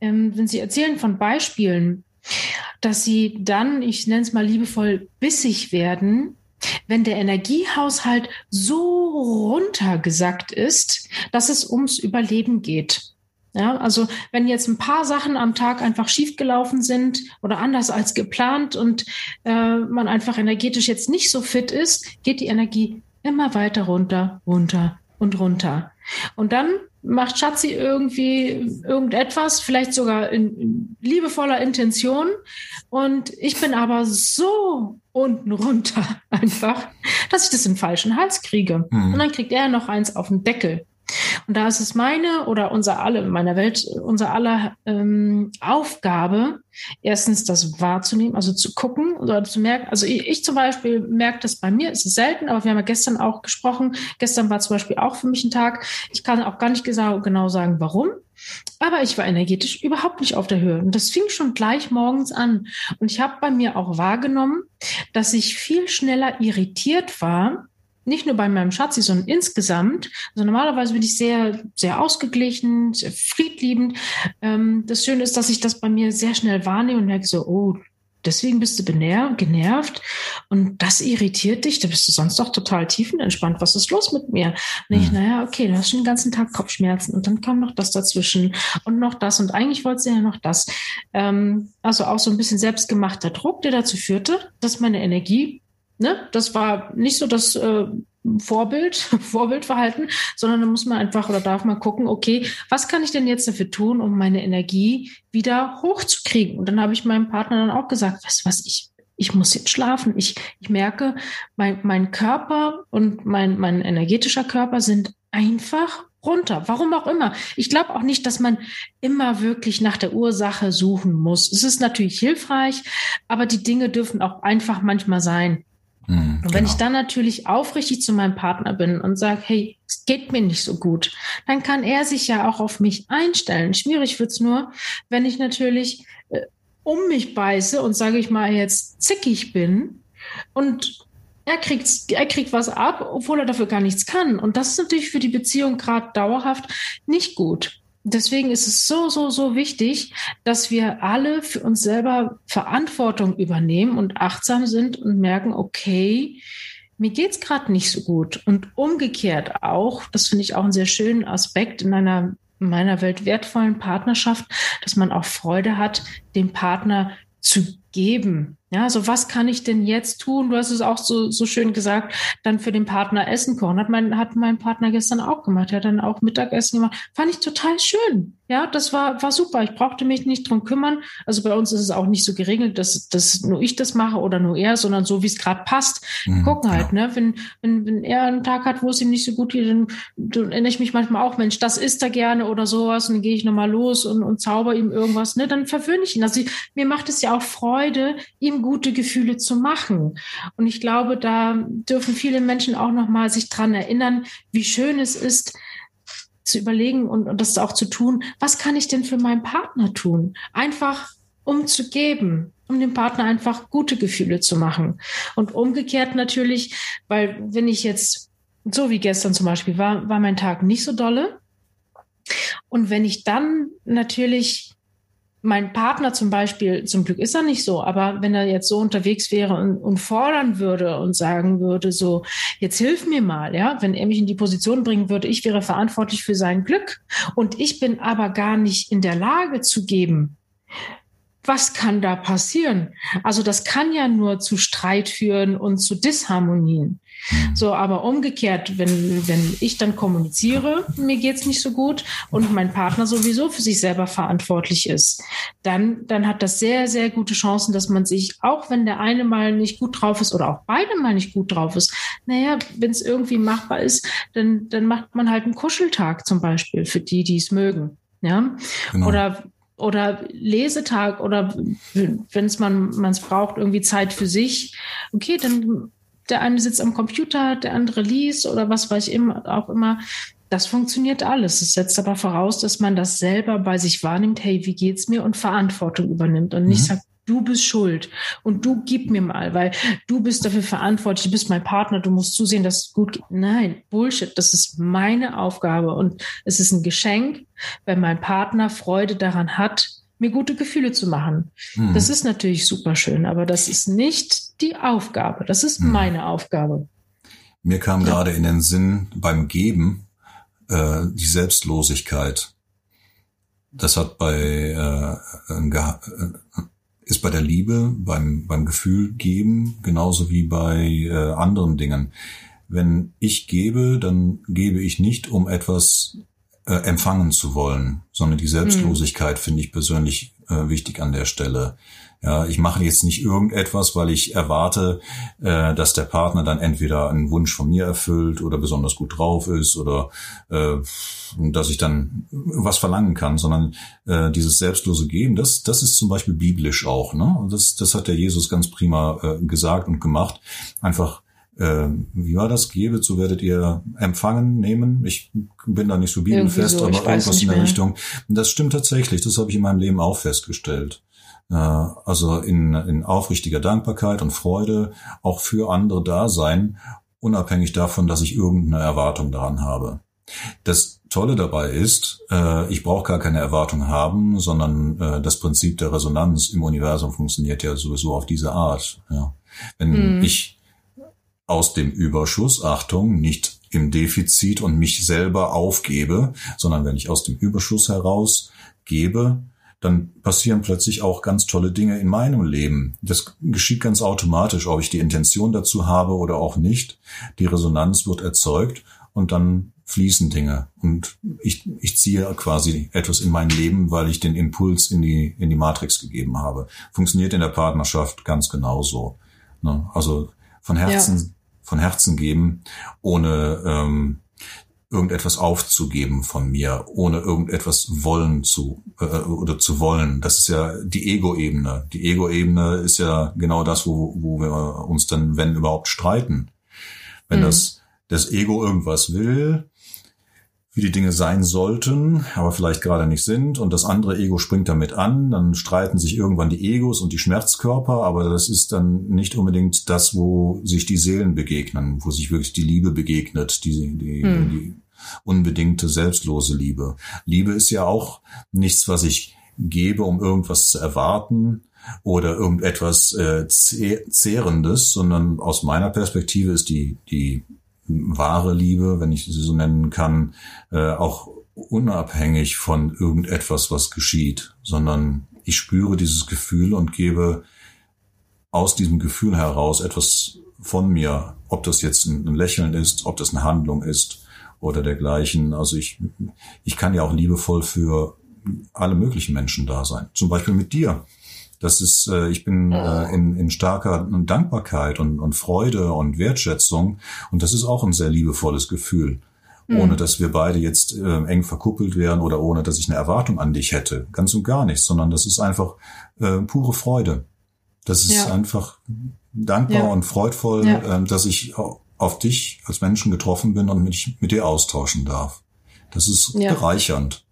ähm, wenn sie erzählen von Beispielen, dass sie dann, ich nenne es mal liebevoll, bissig werden, wenn der Energiehaushalt so runtergesackt ist, dass es ums Überleben geht. Ja, also wenn jetzt ein paar Sachen am Tag einfach schiefgelaufen sind oder anders als geplant und äh, man einfach energetisch jetzt nicht so fit ist, geht die Energie immer weiter runter, runter und runter. Und dann macht Schatzi irgendwie irgendetwas, vielleicht sogar in, in liebevoller Intention. Und ich bin aber so unten runter einfach, dass ich das im falschen Hals kriege. Mhm. Und dann kriegt er noch eins auf den Deckel. Und da ist es meine oder unser alle in meiner Welt, unser aller ähm, Aufgabe, erstens das wahrzunehmen, also zu gucken oder zu merken. Also ich, ich zum Beispiel merke das bei mir, es ist selten, aber wir haben ja gestern auch gesprochen. Gestern war zum Beispiel auch für mich ein Tag. Ich kann auch gar nicht genau sagen, warum. Aber ich war energetisch überhaupt nicht auf der Höhe. Und das fing schon gleich morgens an. Und ich habe bei mir auch wahrgenommen, dass ich viel schneller irritiert war, nicht nur bei meinem Schatzi, sondern insgesamt. Also normalerweise bin ich sehr, sehr ausgeglichen, sehr friedliebend. Ähm, das Schöne ist, dass ich das bei mir sehr schnell wahrnehme und merke so, oh, deswegen bist du genervt und das irritiert dich, da bist du sonst doch total tiefenentspannt. Was ist los mit mir? Und ich, hm. naja, okay, du hast schon den ganzen Tag Kopfschmerzen und dann kam noch das dazwischen und noch das und eigentlich wollte sie ja noch das. Ähm, also auch so ein bisschen selbstgemachter Druck, der dazu führte, dass meine Energie Ne? Das war nicht so das äh, Vorbild, Vorbildverhalten, sondern da muss man einfach oder darf man gucken, okay, was kann ich denn jetzt dafür tun, um meine Energie wieder hochzukriegen? Und dann habe ich meinem Partner dann auch gesagt, du was, ich, ich muss jetzt schlafen. Ich, ich merke, mein, mein Körper und mein, mein energetischer Körper sind einfach runter. Warum auch immer. Ich glaube auch nicht, dass man immer wirklich nach der Ursache suchen muss. Es ist natürlich hilfreich, aber die Dinge dürfen auch einfach manchmal sein. Mhm, und wenn genau. ich dann natürlich aufrichtig zu meinem Partner bin und sage, hey, es geht mir nicht so gut, dann kann er sich ja auch auf mich einstellen. Schwierig wird's nur, wenn ich natürlich äh, um mich beiße und sage ich mal jetzt zickig bin und er kriegt, er kriegt was ab, obwohl er dafür gar nichts kann. Und das ist natürlich für die Beziehung gerade dauerhaft nicht gut. Deswegen ist es so, so, so wichtig, dass wir alle für uns selber Verantwortung übernehmen und achtsam sind und merken, okay, mir geht's gerade nicht so gut. Und umgekehrt auch, das finde ich auch einen sehr schönen Aspekt in einer meiner Welt wertvollen Partnerschaft, dass man auch Freude hat, dem Partner zu geben. Ja, also was kann ich denn jetzt tun? Du hast es auch so, so schön gesagt, dann für den Partner Essen kochen. Hat mein, hat mein Partner gestern auch gemacht. Er hat dann auch Mittagessen gemacht. Fand ich total schön. Ja, das war, war super. Ich brauchte mich nicht drum kümmern. Also bei uns ist es auch nicht so geregelt, dass, dass nur ich das mache oder nur er, sondern so, wie es gerade passt. Mhm, gucken halt, genau. ne? Wenn, wenn, wenn er einen Tag hat, wo es ihm nicht so gut geht, dann, dann erinnere ich mich manchmal auch, Mensch, das isst er gerne oder sowas und dann gehe ich nochmal los und, und zauber ihm irgendwas, ne? Dann verwöhne ich ihn. Also ich, mir macht es ja auch Freude, ihm gute Gefühle zu machen. Und ich glaube, da dürfen viele Menschen auch nochmal sich dran erinnern, wie schön es ist, zu überlegen und, und das auch zu tun, was kann ich denn für meinen Partner tun? Einfach um zu geben, um dem Partner einfach gute Gefühle zu machen. Und umgekehrt natürlich, weil wenn ich jetzt, so wie gestern zum Beispiel, war, war mein Tag nicht so dolle. Und wenn ich dann natürlich mein Partner zum Beispiel, zum Glück ist er nicht so, aber wenn er jetzt so unterwegs wäre und, und, fordern würde und sagen würde, so, jetzt hilf mir mal, ja, wenn er mich in die Position bringen würde, ich wäre verantwortlich für sein Glück und ich bin aber gar nicht in der Lage zu geben, was kann da passieren? Also das kann ja nur zu Streit führen und zu Disharmonien. Mhm. So, aber umgekehrt, wenn, wenn ich dann kommuniziere, mir geht's nicht so gut und mein Partner sowieso für sich selber verantwortlich ist, dann, dann hat das sehr, sehr gute Chancen, dass man sich, auch wenn der eine mal nicht gut drauf ist oder auch beide mal nicht gut drauf ist, naja, wenn es irgendwie machbar ist, dann, dann macht man halt einen Kuscheltag zum Beispiel für die, die es mögen. Ja, genau. oder oder Lesetag oder wenn es man man es braucht irgendwie Zeit für sich okay dann der eine sitzt am Computer, der andere liest oder was weiß ich immer, auch immer. Das funktioniert alles. Es setzt aber voraus, dass man das selber bei sich wahrnimmt, hey, wie geht's mir und Verantwortung übernimmt und nicht mhm. sagt, du bist schuld und du gib mir mal, weil du bist dafür verantwortlich, du bist mein Partner, du musst zusehen, dass es gut geht. Nein, Bullshit, das ist meine Aufgabe und es ist ein Geschenk, wenn mein Partner Freude daran hat, mir gute Gefühle zu machen. Mhm. Das ist natürlich super schön, aber das ist nicht die Aufgabe. Das ist mhm. meine Aufgabe. Mir kam ja. gerade in den Sinn beim Geben äh, die Selbstlosigkeit. Das hat bei äh, äh, ist bei der Liebe, beim beim Gefühl geben genauso wie bei äh, anderen Dingen. Wenn ich gebe, dann gebe ich nicht, um etwas äh, empfangen zu wollen, sondern die Selbstlosigkeit mhm. finde ich persönlich äh, wichtig an der Stelle. Ja, ich mache jetzt nicht irgendetwas, weil ich erwarte, äh, dass der Partner dann entweder einen Wunsch von mir erfüllt oder besonders gut drauf ist oder äh, dass ich dann was verlangen kann, sondern äh, dieses selbstlose Geben, das, das ist zum Beispiel biblisch auch. Ne? Das, das hat der Jesus ganz prima äh, gesagt und gemacht. Einfach äh, wie war das? Gebet, so werdet ihr empfangen, nehmen. Ich bin da nicht so bibelfest, so, aber irgendwas in der Richtung. Das stimmt tatsächlich, das habe ich in meinem Leben auch festgestellt. Äh, also in, in aufrichtiger Dankbarkeit und Freude auch für andere da sein, unabhängig davon, dass ich irgendeine Erwartung daran habe. Das Tolle dabei ist, äh, ich brauche gar keine Erwartung haben, sondern äh, das Prinzip der Resonanz im Universum funktioniert ja sowieso auf diese Art. Ja. Wenn mhm. ich aus dem Überschuss, Achtung, nicht im Defizit und mich selber aufgebe, sondern wenn ich aus dem Überschuss heraus gebe, dann passieren plötzlich auch ganz tolle Dinge in meinem Leben. Das geschieht ganz automatisch, ob ich die Intention dazu habe oder auch nicht. Die Resonanz wird erzeugt und dann fließen Dinge. Und ich, ich ziehe quasi etwas in mein Leben, weil ich den Impuls in die, in die Matrix gegeben habe. Funktioniert in der Partnerschaft ganz genauso. Ne? Also von Herzen, ja. Von Herzen geben, ohne ähm, irgendetwas aufzugeben von mir, ohne irgendetwas wollen zu äh, oder zu wollen. Das ist ja die Ego-Ebene. Die Ego-Ebene ist ja genau das, wo, wo wir uns dann, wenn überhaupt, streiten. Wenn mhm. das, das Ego irgendwas will, wie die Dinge sein sollten, aber vielleicht gerade nicht sind. Und das andere Ego springt damit an. Dann streiten sich irgendwann die Egos und die Schmerzkörper, aber das ist dann nicht unbedingt das, wo sich die Seelen begegnen, wo sich wirklich die Liebe begegnet, die, die, hm. die unbedingte, selbstlose Liebe. Liebe ist ja auch nichts, was ich gebe, um irgendwas zu erwarten oder irgendetwas äh, Zehrendes, sondern aus meiner Perspektive ist die, die wahre Liebe, wenn ich sie so nennen kann, äh, auch unabhängig von irgendetwas, was geschieht, sondern ich spüre dieses Gefühl und gebe aus diesem Gefühl heraus etwas von mir, ob das jetzt ein Lächeln ist, ob das eine Handlung ist oder dergleichen. Also ich, ich kann ja auch liebevoll für alle möglichen Menschen da sein. Zum Beispiel mit dir. Das ist, äh, ich bin äh, in, in starker Dankbarkeit und, und Freude und Wertschätzung. Und das ist auch ein sehr liebevolles Gefühl. Mhm. Ohne dass wir beide jetzt äh, eng verkuppelt wären oder ohne dass ich eine Erwartung an dich hätte. Ganz und gar nicht, sondern das ist einfach äh, pure Freude. Das ist ja. einfach dankbar ja. und freudvoll, ja. äh, dass ich auf dich als Menschen getroffen bin und mich mit dir austauschen darf. Das ist bereichernd.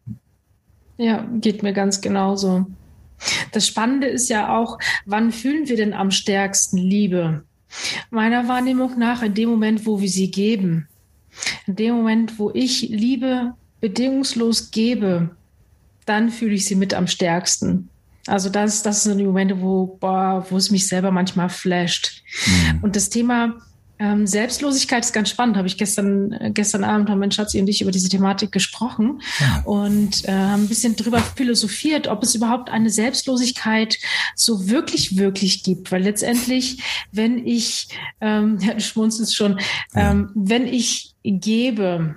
Ja, geht mir ganz genauso. Das Spannende ist ja auch, wann fühlen wir denn am stärksten Liebe? Meiner Wahrnehmung nach in dem Moment, wo wir sie geben. In dem Moment, wo ich Liebe bedingungslos gebe, dann fühle ich sie mit am stärksten. Also das, das sind die Momente, wo, boah, wo es mich selber manchmal flasht. Mhm. Und das Thema ähm, Selbstlosigkeit ist ganz spannend. Habe ich gestern, äh, gestern Abend haben mein Schatzi und ich über diese Thematik gesprochen ja. und äh, haben ein bisschen drüber philosophiert, ob es überhaupt eine Selbstlosigkeit so wirklich, wirklich gibt. Weil letztendlich, wenn ich, ähm, ja, du schmunzelst schon, ähm, wenn ich gebe,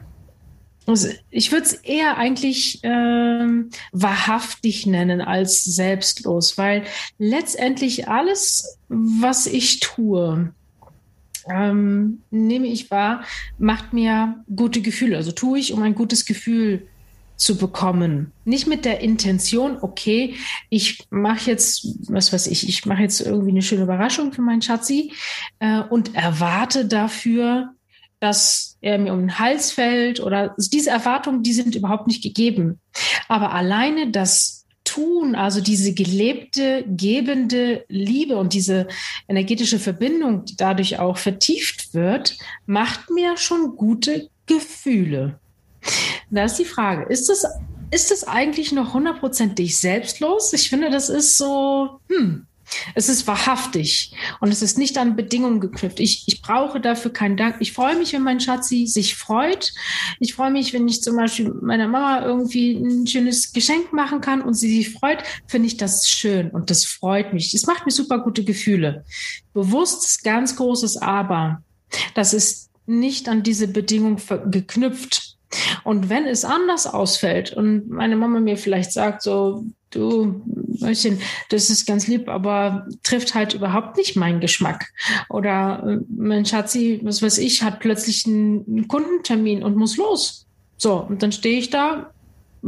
also ich würde es eher eigentlich ähm, wahrhaftig nennen als selbstlos, weil letztendlich alles, was ich tue, ähm, nehme ich wahr, macht mir gute Gefühle. Also tue ich, um ein gutes Gefühl zu bekommen. Nicht mit der Intention, okay, ich mache jetzt, was weiß ich, ich mache jetzt irgendwie eine schöne Überraschung für meinen Schatzi äh, und erwarte dafür, dass er mir um den Hals fällt oder diese Erwartungen, die sind überhaupt nicht gegeben. Aber alleine das tun, also diese gelebte, gebende Liebe und diese energetische Verbindung, die dadurch auch vertieft wird, macht mir schon gute Gefühle. Da ist die Frage, ist das, ist das eigentlich noch hundertprozentig selbstlos? Ich finde, das ist so, hm, es ist wahrhaftig und es ist nicht an Bedingungen geknüpft. Ich, ich brauche dafür keinen Dank. Ich freue mich, wenn mein Schatzi sich freut. Ich freue mich, wenn ich zum Beispiel meiner Mama irgendwie ein schönes Geschenk machen kann und sie sich freut, finde ich das schön und das freut mich. Das macht mir super gute Gefühle. Bewusstes, ganz großes Aber. Das ist nicht an diese Bedingung geknüpft. Und wenn es anders ausfällt und meine Mama mir vielleicht sagt, so, du, Mäuschen, das ist ganz lieb, aber trifft halt überhaupt nicht meinen Geschmack. Oder äh, mein Schatzi, was weiß ich, hat plötzlich einen Kundentermin und muss los. So, und dann stehe ich da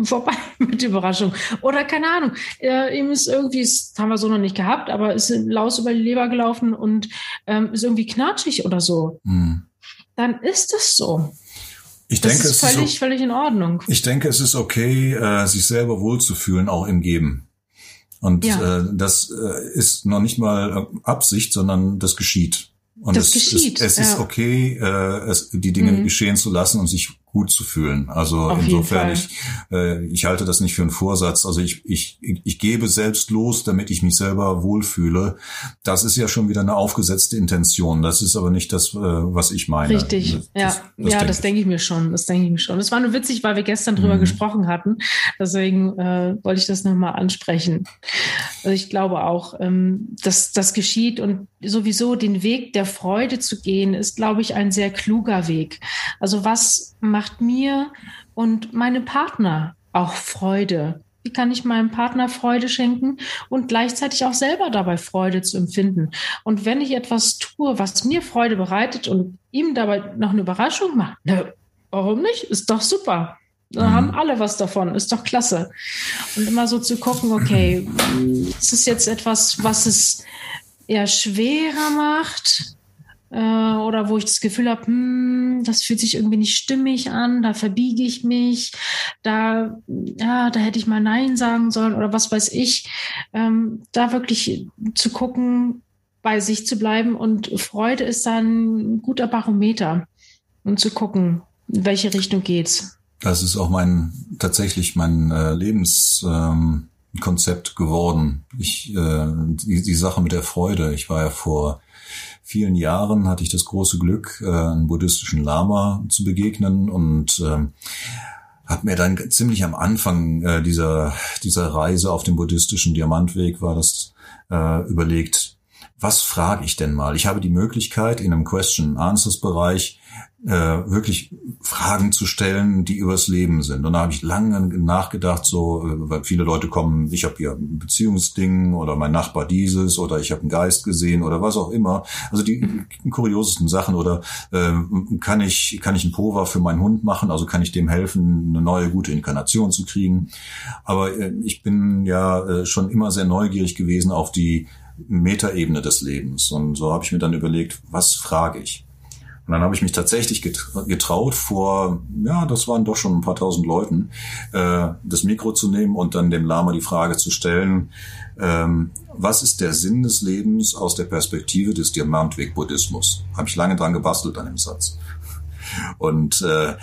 vorbei mit Überraschung. Oder keine Ahnung, äh, ihm ist irgendwie, das haben wir so noch nicht gehabt, aber ist Laus über die Leber gelaufen und ähm, ist irgendwie knatschig oder so. Mhm. Dann ist es so. Ich das denke, ist völlig, es ist völlig in Ordnung. Ich denke, es ist okay, äh, sich selber wohlzufühlen, auch im Geben. Und ja. äh, das äh, ist noch nicht mal Absicht, sondern das geschieht. Und das es, geschieht. Es, es ja. ist okay, äh, es, die Dinge mhm. geschehen zu lassen und sich gut zu fühlen. Also Auf insofern, ich, äh, ich halte das nicht für einen Vorsatz. Also ich, ich, ich gebe selbst los, damit ich mich selber wohlfühle. Das ist ja schon wieder eine aufgesetzte Intention. Das ist aber nicht das, äh, was ich meine. Richtig, das, ja. Das, das ja, denke das denke ich mir schon. Das denke ich mir schon. Das war nur witzig, weil wir gestern drüber mhm. gesprochen hatten. Deswegen äh, wollte ich das nochmal ansprechen. Also ich glaube auch, ähm, dass das geschieht und sowieso den Weg der Freude zu gehen, ist, glaube ich, ein sehr kluger Weg. Also was macht mir und meinem Partner auch Freude? Wie kann ich meinem Partner Freude schenken und gleichzeitig auch selber dabei Freude zu empfinden? Und wenn ich etwas tue, was mir Freude bereitet und ihm dabei noch eine Überraschung macht, ne, warum nicht? Ist doch super. Da mhm. haben alle was davon, ist doch klasse. Und immer so zu gucken, okay, ist es jetzt etwas, was es eher schwerer macht? Äh, oder wo ich das Gefühl habe, hm, das fühlt sich irgendwie nicht stimmig an, da verbiege ich mich, da, ja, da hätte ich mal Nein sagen sollen oder was weiß ich, ähm, da wirklich zu gucken, bei sich zu bleiben und Freude ist dann ein guter Barometer und zu gucken, in welche Richtung geht's. Das ist auch mein tatsächlich mein äh, Lebenskonzept ähm, geworden. Ich äh, die, die Sache mit der Freude. Ich war ja vor vielen Jahren hatte ich das große Glück, äh, einem buddhistischen Lama zu begegnen und äh, habe mir dann ziemlich am Anfang äh, dieser dieser Reise auf dem buddhistischen Diamantweg war das äh, überlegt, was frage ich denn mal? Ich habe die Möglichkeit in einem Question-Answers-Bereich äh, wirklich Fragen zu stellen, die übers Leben sind. Und da habe ich lange nachgedacht, so, äh, weil viele Leute kommen, ich habe hier ein Beziehungsding oder mein Nachbar dieses oder ich habe einen Geist gesehen oder was auch immer. Also die kuriosesten Sachen oder äh, kann ich kann ich einen Pova für meinen Hund machen? Also kann ich dem helfen, eine neue gute Inkarnation zu kriegen? Aber äh, ich bin ja äh, schon immer sehr neugierig gewesen auf die Metaebene des Lebens. Und so habe ich mir dann überlegt, was frage ich? Und dann habe ich mich tatsächlich getraut, vor, ja, das waren doch schon ein paar tausend Leuten, äh, das Mikro zu nehmen und dann dem Lama die Frage zu stellen, ähm, was ist der Sinn des Lebens aus der Perspektive des Diamantweg-Buddhismus? Habe ich lange dran gebastelt an dem Satz. Und äh,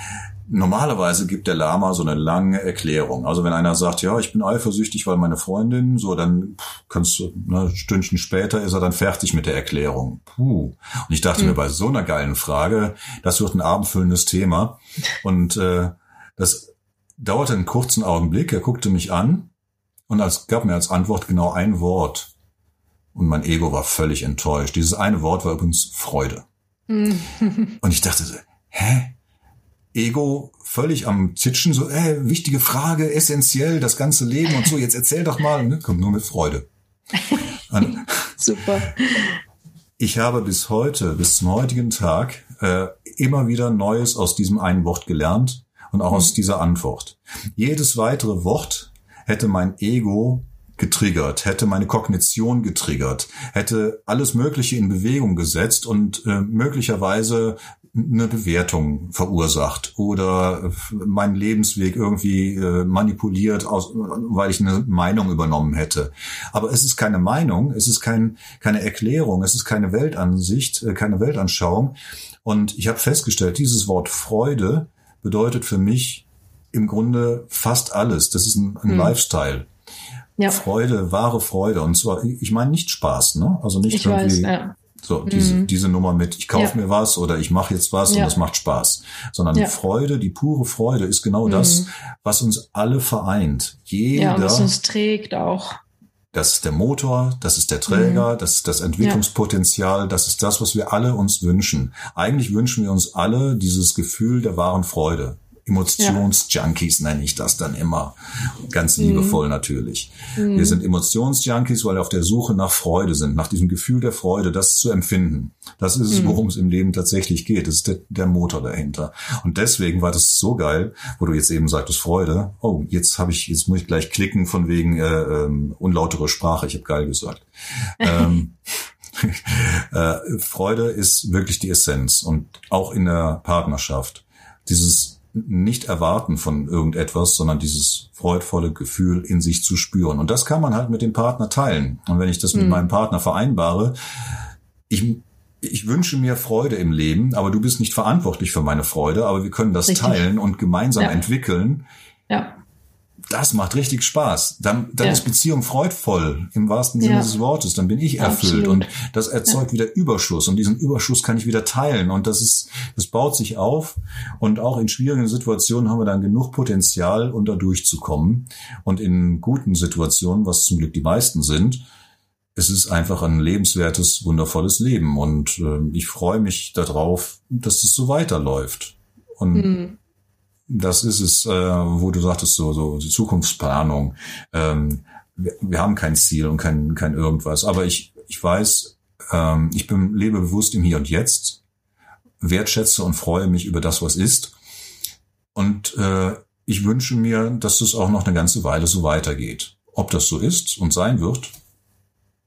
Normalerweise gibt der Lama so eine lange Erklärung. Also wenn einer sagt, ja, ich bin eifersüchtig, weil meine Freundin, so dann kannst du, ne, Stündchen später ist er dann fertig mit der Erklärung. Puh. Und ich dachte mhm. mir bei so einer geilen Frage, das wird ein abendfüllendes Thema. Und äh, das dauerte einen kurzen Augenblick. Er guckte mich an und als, gab mir als Antwort genau ein Wort. Und mein Ego war völlig enttäuscht. Dieses eine Wort war übrigens Freude. Mhm. Und ich dachte, hä? Ego völlig am Zitschen, so, äh, wichtige Frage, essentiell, das ganze Leben und so, jetzt erzähl doch mal, ne? kommt nur mit Freude. Super. Ich habe bis heute, bis zum heutigen Tag, äh, immer wieder Neues aus diesem einen Wort gelernt und auch mhm. aus dieser Antwort. Jedes weitere Wort hätte mein Ego getriggert, hätte meine Kognition getriggert, hätte alles Mögliche in Bewegung gesetzt und äh, möglicherweise eine Bewertung verursacht oder meinen Lebensweg irgendwie äh, manipuliert, aus, weil ich eine Meinung übernommen hätte. Aber es ist keine Meinung, es ist kein, keine Erklärung, es ist keine Weltansicht, äh, keine Weltanschauung. Und ich habe festgestellt, dieses Wort Freude bedeutet für mich im Grunde fast alles. Das ist ein, ein hm. Lifestyle. Ja. Freude, wahre Freude. Und zwar, ich meine nicht Spaß, ne? Also nicht ich irgendwie. Weiß, ja so, diese, mhm. diese Nummer mit, ich kaufe ja. mir was oder ich mache jetzt was ja. und es macht Spaß. Sondern ja. Freude, die pure Freude ist genau mhm. das, was uns alle vereint. Jeder. Ja, was uns trägt auch. Das ist der Motor, das ist der Träger, mhm. das ist das Entwicklungspotenzial, das ist das, was wir alle uns wünschen. Eigentlich wünschen wir uns alle dieses Gefühl der wahren Freude. Emotionsjunkies ja. nenne ich das dann immer. Ganz liebevoll mhm. natürlich. Mhm. Wir sind Emotionsjunkies, weil wir auf der Suche nach Freude sind, nach diesem Gefühl der Freude, das zu empfinden. Das ist es, mhm. worum es im Leben tatsächlich geht. Das ist der, der Motor dahinter. Und deswegen war das so geil, wo du jetzt eben sagtest Freude. Oh, jetzt habe ich, jetzt muss ich gleich klicken von wegen äh, ähm, unlautere Sprache. Ich habe geil gesagt. ähm, äh, Freude ist wirklich die Essenz und auch in der Partnerschaft. Dieses nicht erwarten von irgendetwas, sondern dieses freudvolle Gefühl in sich zu spüren. Und das kann man halt mit dem Partner teilen. Und wenn ich das mit mhm. meinem Partner vereinbare, ich, ich wünsche mir Freude im Leben, aber du bist nicht verantwortlich für meine Freude, aber wir können das Richtig. teilen und gemeinsam ja. entwickeln. Ja das macht richtig Spaß. Dann, dann ja. ist Beziehung freudvoll im wahrsten Sinne ja. des Wortes. Dann bin ich erfüllt Absolut. und das erzeugt ja. wieder Überschuss und diesen Überschuss kann ich wieder teilen und das ist, das baut sich auf und auch in schwierigen Situationen haben wir dann genug Potenzial, um da durchzukommen und in guten Situationen, was zum Glück die meisten sind, es ist einfach ein lebenswertes, wundervolles Leben und äh, ich freue mich darauf, dass es so weiterläuft. Und mhm das ist es, äh, wo du sagtest, so, so die Zukunftsplanung. Ähm, wir, wir haben kein Ziel und kein, kein irgendwas. Aber ich, ich weiß, ähm, ich bin, lebe bewusst im Hier und Jetzt, wertschätze und freue mich über das, was ist. Und äh, ich wünsche mir, dass es auch noch eine ganze Weile so weitergeht. Ob das so ist und sein wird,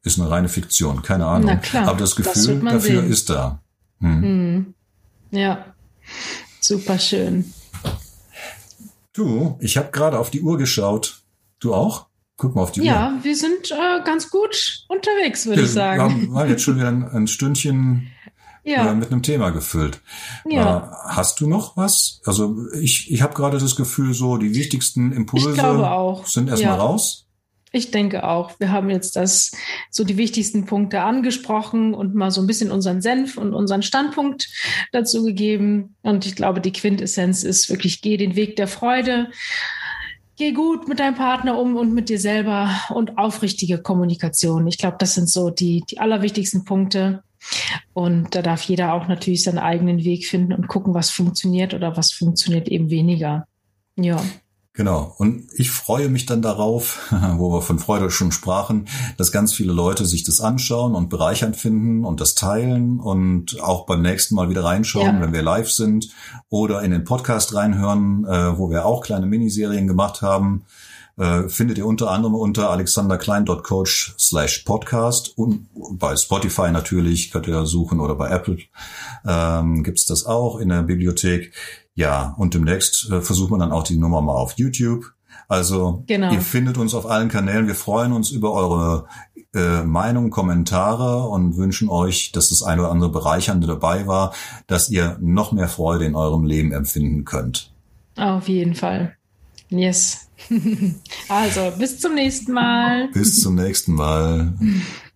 ist eine reine Fiktion, keine Ahnung. Klar, Aber das Gefühl das dafür sehen. ist da. Mhm. Ja, super schön. Du, ich habe gerade auf die Uhr geschaut. Du auch? Guck mal auf die ja, Uhr. Ja, wir sind äh, ganz gut unterwegs, würde ich sagen. Wir haben jetzt schon wieder ein, ein Stündchen ja. äh, mit einem Thema gefüllt. Ja. Äh, hast du noch was? Also ich, ich habe gerade das Gefühl, so die wichtigsten Impulse sind erstmal ja. raus. Ich denke auch. Wir haben jetzt das, so die wichtigsten Punkte angesprochen und mal so ein bisschen unseren Senf und unseren Standpunkt dazu gegeben. Und ich glaube, die Quintessenz ist wirklich, geh den Weg der Freude. Geh gut mit deinem Partner um und mit dir selber und aufrichtige Kommunikation. Ich glaube, das sind so die, die allerwichtigsten Punkte. Und da darf jeder auch natürlich seinen eigenen Weg finden und gucken, was funktioniert oder was funktioniert eben weniger. Ja. Genau. Und ich freue mich dann darauf, wo wir von Freude schon sprachen, dass ganz viele Leute sich das anschauen und bereichernd finden und das teilen und auch beim nächsten Mal wieder reinschauen, ja. wenn wir live sind oder in den Podcast reinhören, äh, wo wir auch kleine Miniserien gemacht haben. Äh, findet ihr unter anderem unter alexanderklein.coach slash podcast und bei Spotify natürlich könnt ihr suchen oder bei Apple ähm, gibt's das auch in der Bibliothek. Ja, und demnächst äh, versucht man dann auch die Nummer mal auf YouTube. Also genau. ihr findet uns auf allen Kanälen. Wir freuen uns über eure äh, Meinung, Kommentare und wünschen euch, dass das eine oder andere Bereichernde dabei war, dass ihr noch mehr Freude in eurem Leben empfinden könnt. Auf jeden Fall. Yes. also, bis zum nächsten Mal. Bis zum nächsten Mal.